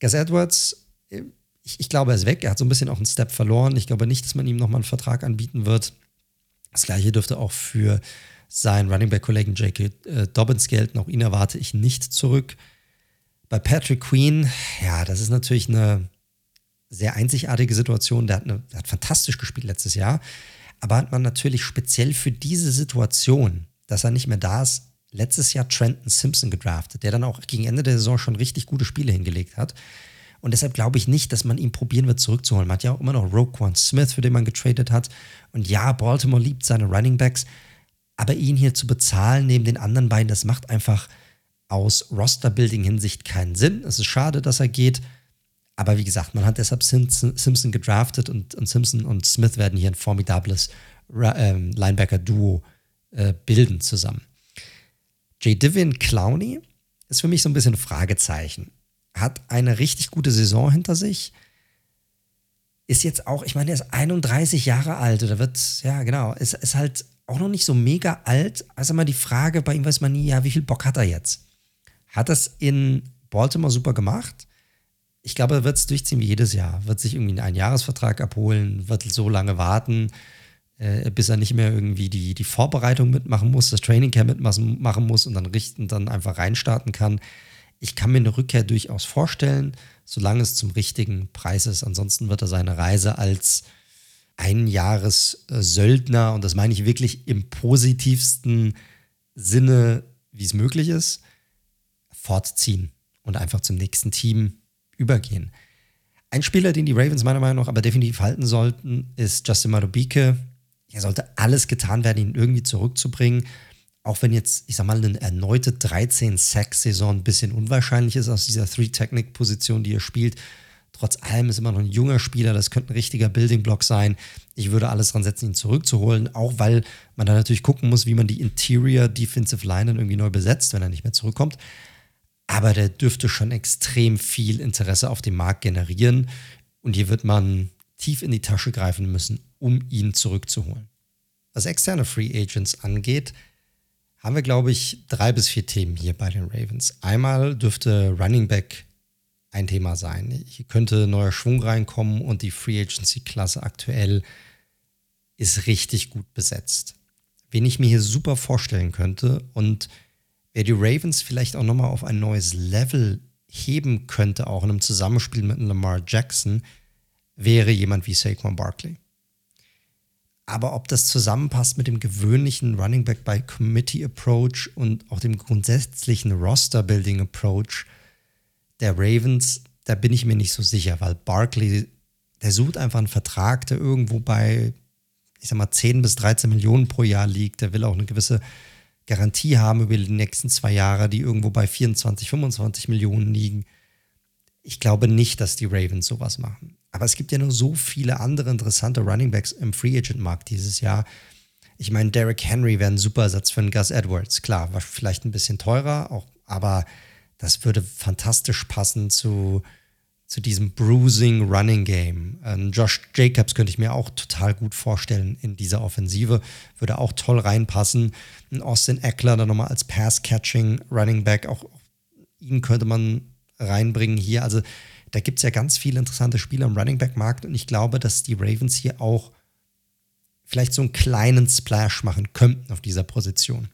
Gus Edwards, ich, ich, glaube, er ist weg. Er hat so ein bisschen auch einen Step verloren. Ich glaube nicht, dass man ihm nochmal einen Vertrag anbieten wird. Das gleiche dürfte auch für seinen Running Back-Kollegen J.K. Äh, Dobbins gelten. Auch ihn erwarte ich nicht zurück. Bei Patrick Queen, ja, das ist natürlich eine sehr einzigartige Situation. Der hat, eine, der hat fantastisch gespielt letztes Jahr. Aber hat man natürlich speziell für diese Situation dass er nicht mehr da ist, letztes Jahr Trenton Simpson gedraftet, der dann auch gegen Ende der Saison schon richtig gute Spiele hingelegt hat. Und deshalb glaube ich nicht, dass man ihn probieren wird zurückzuholen. Man hat ja auch immer noch Roquan Smith, für den man getradet hat. Und ja, Baltimore liebt seine Running Backs. Aber ihn hier zu bezahlen neben den anderen beiden, das macht einfach aus Roster-Building-Hinsicht keinen Sinn. Es ist schade, dass er geht. Aber wie gesagt, man hat deshalb Simpson gedraftet und, und Simpson und Smith werden hier ein formidables ähm, Linebacker-Duo äh, bilden zusammen. J. Divin Clowney ist für mich so ein bisschen ein Fragezeichen. Hat eine richtig gute Saison hinter sich. Ist jetzt auch, ich meine, er ist 31 Jahre alt oder wird, ja, genau, ist, ist halt auch noch nicht so mega alt. Also mal die Frage, bei ihm weiß man nie, ja, wie viel Bock hat er jetzt? Hat das in Baltimore super gemacht? Ich glaube, er wird es durchziehen wie jedes Jahr. Wird sich irgendwie einen Jahresvertrag abholen, wird so lange warten, äh, bis er nicht mehr irgendwie die, die Vorbereitung mitmachen muss, das Training Camp mitmachen muss und dann richten, dann einfach reinstarten kann. Ich kann mir eine Rückkehr durchaus vorstellen, solange es zum richtigen Preis ist. Ansonsten wird er seine Reise als Einjahressöldner, und das meine ich wirklich im positivsten Sinne, wie es möglich ist, fortziehen und einfach zum nächsten Team übergehen. Ein Spieler, den die Ravens meiner Meinung nach aber definitiv halten sollten, ist Justin Marubike ja, sollte alles getan werden, ihn irgendwie zurückzubringen. Auch wenn jetzt, ich sag mal, eine erneute 13-Sack-Saison ein bisschen unwahrscheinlich ist aus dieser Three-Technic-Position, die er spielt. Trotz allem ist immer noch ein junger Spieler, das könnte ein richtiger Building-Block sein. Ich würde alles dran setzen, ihn zurückzuholen, auch weil man da natürlich gucken muss, wie man die Interior Defensive Line dann irgendwie neu besetzt, wenn er nicht mehr zurückkommt. Aber der dürfte schon extrem viel Interesse auf dem Markt generieren. Und hier wird man tief in die Tasche greifen müssen, um ihn zurückzuholen. Was externe Free Agents angeht, haben wir, glaube ich, drei bis vier Themen hier bei den Ravens. Einmal dürfte Running Back ein Thema sein. Hier könnte neuer Schwung reinkommen und die Free Agency-Klasse aktuell ist richtig gut besetzt. Wen ich mir hier super vorstellen könnte und wer die Ravens vielleicht auch nochmal auf ein neues Level heben könnte, auch in einem Zusammenspiel mit Lamar Jackson, wäre jemand wie Saquon Barkley. Aber ob das zusammenpasst mit dem gewöhnlichen Running Back by Committee Approach und auch dem grundsätzlichen Roster Building Approach der Ravens, da bin ich mir nicht so sicher, weil Barkley, der sucht einfach einen Vertrag, der irgendwo bei, ich sag mal, 10 bis 13 Millionen pro Jahr liegt. Der will auch eine gewisse Garantie haben über die nächsten zwei Jahre, die irgendwo bei 24, 25 Millionen liegen. Ich glaube nicht, dass die Ravens sowas machen. Aber es gibt ja nur so viele andere interessante Running Backs im Free Agent Markt dieses Jahr. Ich meine, Derrick Henry wäre ein super Ersatz für einen Gus Edwards. Klar, war vielleicht ein bisschen teurer, auch, aber das würde fantastisch passen zu, zu diesem Bruising Running Game. Ähm, Josh Jacobs könnte ich mir auch total gut vorstellen in dieser Offensive. Würde auch toll reinpassen. Ein Austin Eckler dann nochmal als Pass-Catching Running Back. Auch ihn könnte man reinbringen hier. Also da gibt es ja ganz viele interessante Spieler im Running Back Markt und ich glaube, dass die Ravens hier auch vielleicht so einen kleinen Splash machen könnten auf dieser Position.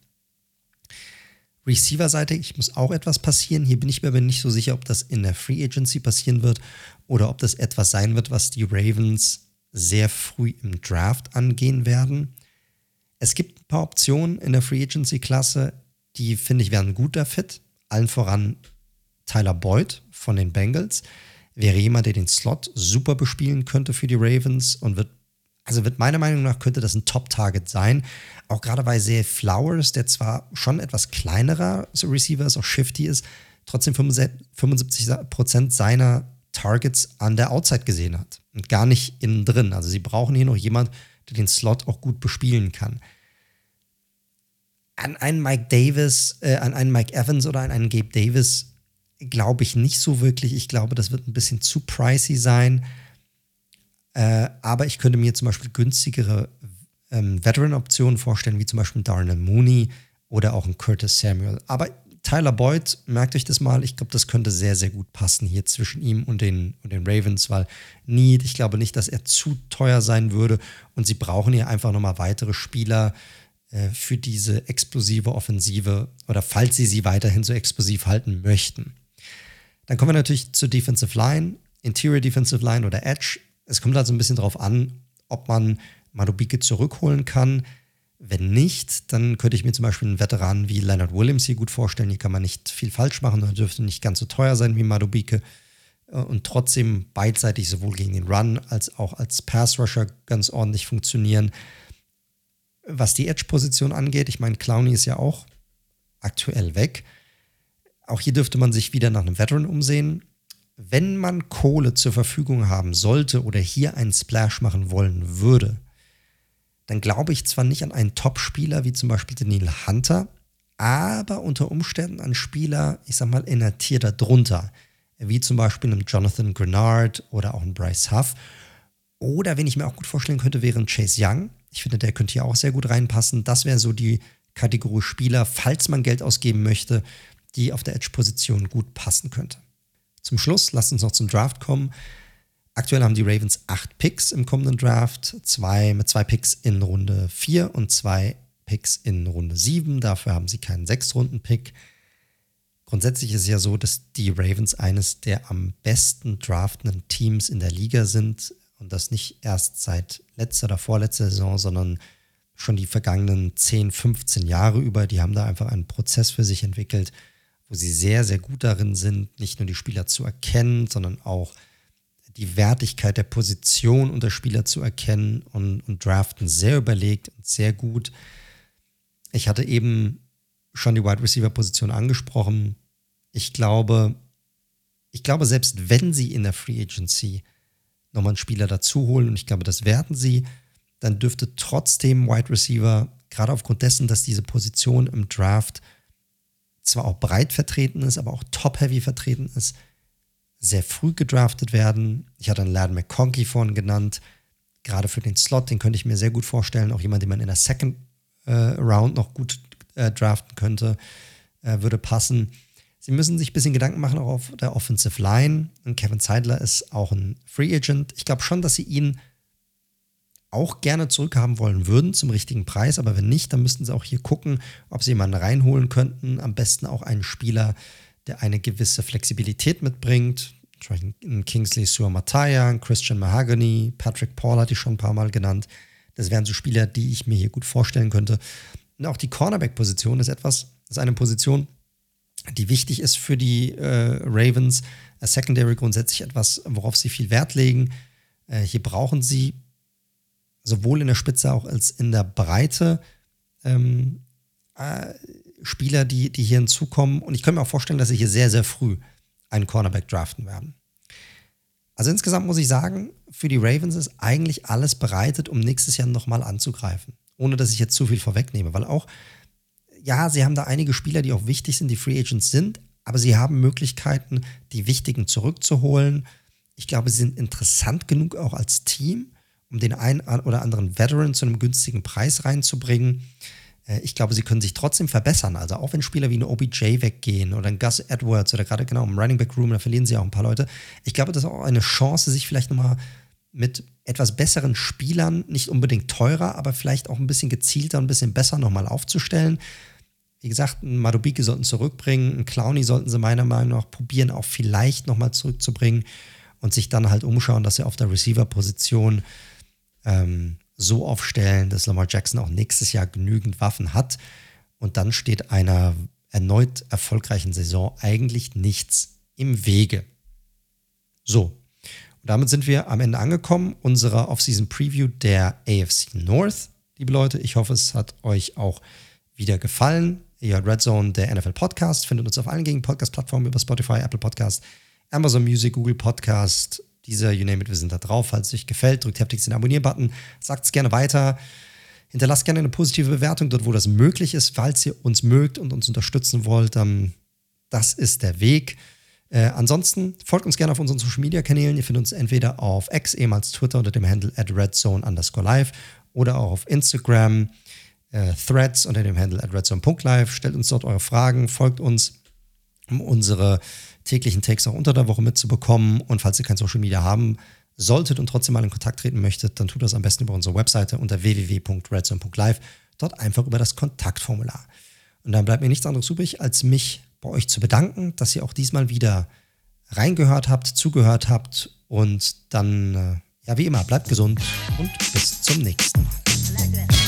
Receiver-Seite, ich muss auch etwas passieren. Hier bin ich mir aber nicht so sicher, ob das in der Free Agency passieren wird oder ob das etwas sein wird, was die Ravens sehr früh im Draft angehen werden. Es gibt ein paar Optionen in der Free Agency-Klasse, die finde ich wären guter Fit. Allen voran Tyler Boyd von den Bengals wäre jemand, der den Slot super bespielen könnte für die Ravens und wird, also wird meiner Meinung nach könnte das ein Top-Target sein. Auch gerade bei Zay Flowers, der zwar schon etwas kleinerer Receiver ist, auch shifty ist, trotzdem 75% seiner Targets an der Outside gesehen hat und gar nicht innen drin. Also sie brauchen hier noch jemand, der den Slot auch gut bespielen kann. An einen Mike Davis, äh, an einen Mike Evans oder an einen Gabe Davis glaube ich nicht so wirklich. Ich glaube, das wird ein bisschen zu pricey sein. Äh, aber ich könnte mir zum Beispiel günstigere ähm, Veteran-Optionen vorstellen, wie zum Beispiel Darnell Mooney oder auch ein Curtis Samuel. Aber Tyler Boyd, merkt euch das mal, ich glaube, das könnte sehr, sehr gut passen hier zwischen ihm und den, und den Ravens, weil Need, ich glaube nicht, dass er zu teuer sein würde und sie brauchen hier einfach nochmal weitere Spieler äh, für diese explosive Offensive oder falls sie sie weiterhin so explosiv halten möchten. Dann kommen wir natürlich zur Defensive Line, Interior Defensive Line oder Edge. Es kommt also ein bisschen darauf an, ob man Madubike zurückholen kann. Wenn nicht, dann könnte ich mir zum Beispiel einen Veteran wie Leonard Williams hier gut vorstellen. Hier kann man nicht viel falsch machen, er dürfte nicht ganz so teuer sein wie Madubike äh, und trotzdem beidseitig sowohl gegen den Run als auch als Pass Rusher ganz ordentlich funktionieren. Was die Edge-Position angeht, ich meine, Clowney ist ja auch aktuell weg. Auch hier dürfte man sich wieder nach einem Veteran umsehen. Wenn man Kohle zur Verfügung haben sollte oder hier einen Splash machen wollen würde, dann glaube ich zwar nicht an einen Top-Spieler wie zum Beispiel den Neil Hunter, aber unter Umständen an Spieler, ich sag mal, in der Tier darunter, wie zum Beispiel einen Jonathan Grenard oder auch einen Bryce Huff. Oder wen ich mir auch gut vorstellen könnte, wäre ein Chase Young. Ich finde, der könnte hier auch sehr gut reinpassen. Das wäre so die Kategorie Spieler, falls man Geld ausgeben möchte, die auf der Edge-Position gut passen könnte. Zum Schluss, lasst uns noch zum Draft kommen. Aktuell haben die Ravens acht Picks im kommenden Draft, zwei mit zwei Picks in Runde 4 und zwei Picks in Runde 7. Dafür haben sie keinen Sechstrunden-Pick. Grundsätzlich ist es ja so, dass die Ravens eines der am besten draftenden Teams in der Liga sind und das nicht erst seit letzter oder vorletzter Saison, sondern schon die vergangenen 10, 15 Jahre über. Die haben da einfach einen Prozess für sich entwickelt, wo sie sehr, sehr gut darin sind, nicht nur die Spieler zu erkennen, sondern auch die Wertigkeit der Position unter Spieler zu erkennen und, und draften sehr überlegt und sehr gut. Ich hatte eben schon die Wide Receiver Position angesprochen. Ich glaube, ich glaube, selbst wenn sie in der Free Agency nochmal einen Spieler dazu holen, und ich glaube, das werden sie, dann dürfte trotzdem Wide Receiver, gerade aufgrund dessen, dass diese Position im Draft zwar auch breit vertreten ist, aber auch top-heavy vertreten ist, sehr früh gedraftet werden. Ich hatte einen Laden McConkey vorhin genannt. Gerade für den Slot, den könnte ich mir sehr gut vorstellen. Auch jemand, den man in der Second äh, Round noch gut äh, draften könnte, äh, würde passen. Sie müssen sich ein bisschen Gedanken machen auch auf der Offensive Line. Und Kevin Zeidler ist auch ein Free Agent. Ich glaube schon, dass sie ihn auch gerne zurückhaben wollen würden zum richtigen Preis, aber wenn nicht, dann müssten sie auch hier gucken, ob sie jemanden reinholen könnten. Am besten auch einen Spieler, der eine gewisse Flexibilität mitbringt. Ein Kingsley Suamataya, ein Christian Mahagany, Patrick Paul hatte ich schon ein paar Mal genannt. Das wären so Spieler, die ich mir hier gut vorstellen könnte. Und auch die Cornerback-Position ist etwas, ist eine Position, die wichtig ist für die äh, Ravens. Secondary grundsätzlich etwas, worauf sie viel Wert legen. Äh, hier brauchen sie sowohl in der Spitze auch als in der Breite ähm, äh, Spieler, die, die hier hinzukommen. Und ich könnte mir auch vorstellen, dass sie hier sehr, sehr früh einen Cornerback draften werden. Also insgesamt muss ich sagen, für die Ravens ist eigentlich alles bereitet, um nächstes Jahr nochmal anzugreifen. Ohne dass ich jetzt zu viel vorwegnehme. Weil auch, ja, sie haben da einige Spieler, die auch wichtig sind, die Free Agents sind, aber sie haben Möglichkeiten, die wichtigen zurückzuholen. Ich glaube, sie sind interessant genug auch als Team, um den einen oder anderen Veteran zu einem günstigen Preis reinzubringen. Äh, ich glaube, sie können sich trotzdem verbessern. Also auch wenn Spieler wie ein OBJ weggehen oder ein Gus Edwards oder gerade genau im Running Back Room, da verlieren sie auch ein paar Leute. Ich glaube, das ist auch eine Chance, sich vielleicht nochmal mit etwas besseren Spielern, nicht unbedingt teurer, aber vielleicht auch ein bisschen gezielter, ein bisschen besser nochmal aufzustellen. Wie gesagt, einen Madubike sollten zurückbringen, einen Clowny sollten sie meiner Meinung nach probieren, auch vielleicht nochmal zurückzubringen und sich dann halt umschauen, dass sie auf der Receiver-Position ähm, so aufstellen, dass Lamar Jackson auch nächstes Jahr genügend Waffen hat. Und dann steht einer erneut erfolgreichen Saison eigentlich nichts im Wege. So, und damit sind wir am Ende angekommen unserer Off-Season Preview der AFC North. Liebe Leute, ich hoffe, es hat euch auch wieder gefallen. Ihr hört Red Zone, der NFL Podcast, findet uns auf allen gängigen Podcast-Plattformen über Spotify, Apple Podcast, Amazon Music, Google Podcast, dieser You Name It, wir sind da drauf. Falls es euch gefällt, drückt heftig den Abonnier-Button, sagt es gerne weiter. Hinterlasst gerne eine positive Bewertung dort, wo das möglich ist, falls ihr uns mögt und uns unterstützen wollt. Dann das ist der Weg. Äh, ansonsten folgt uns gerne auf unseren Social Media Kanälen. Ihr findet uns entweder auf X, ehemals Twitter, unter dem Handle at redzone underscore live oder auch auf Instagram, äh, Threads unter dem Handle at redzone.live. Stellt uns dort eure Fragen, folgt uns, um unsere täglichen Takes auch unter der Woche mitzubekommen. Und falls ihr kein Social Media haben solltet und trotzdem mal in Kontakt treten möchtet, dann tut das am besten über unsere Webseite unter www.redzone.live. Dort einfach über das Kontaktformular. Und dann bleibt mir nichts anderes übrig, als mich bei euch zu bedanken, dass ihr auch diesmal wieder reingehört habt, zugehört habt und dann, äh, ja, wie immer, bleibt gesund und bis zum nächsten Mal.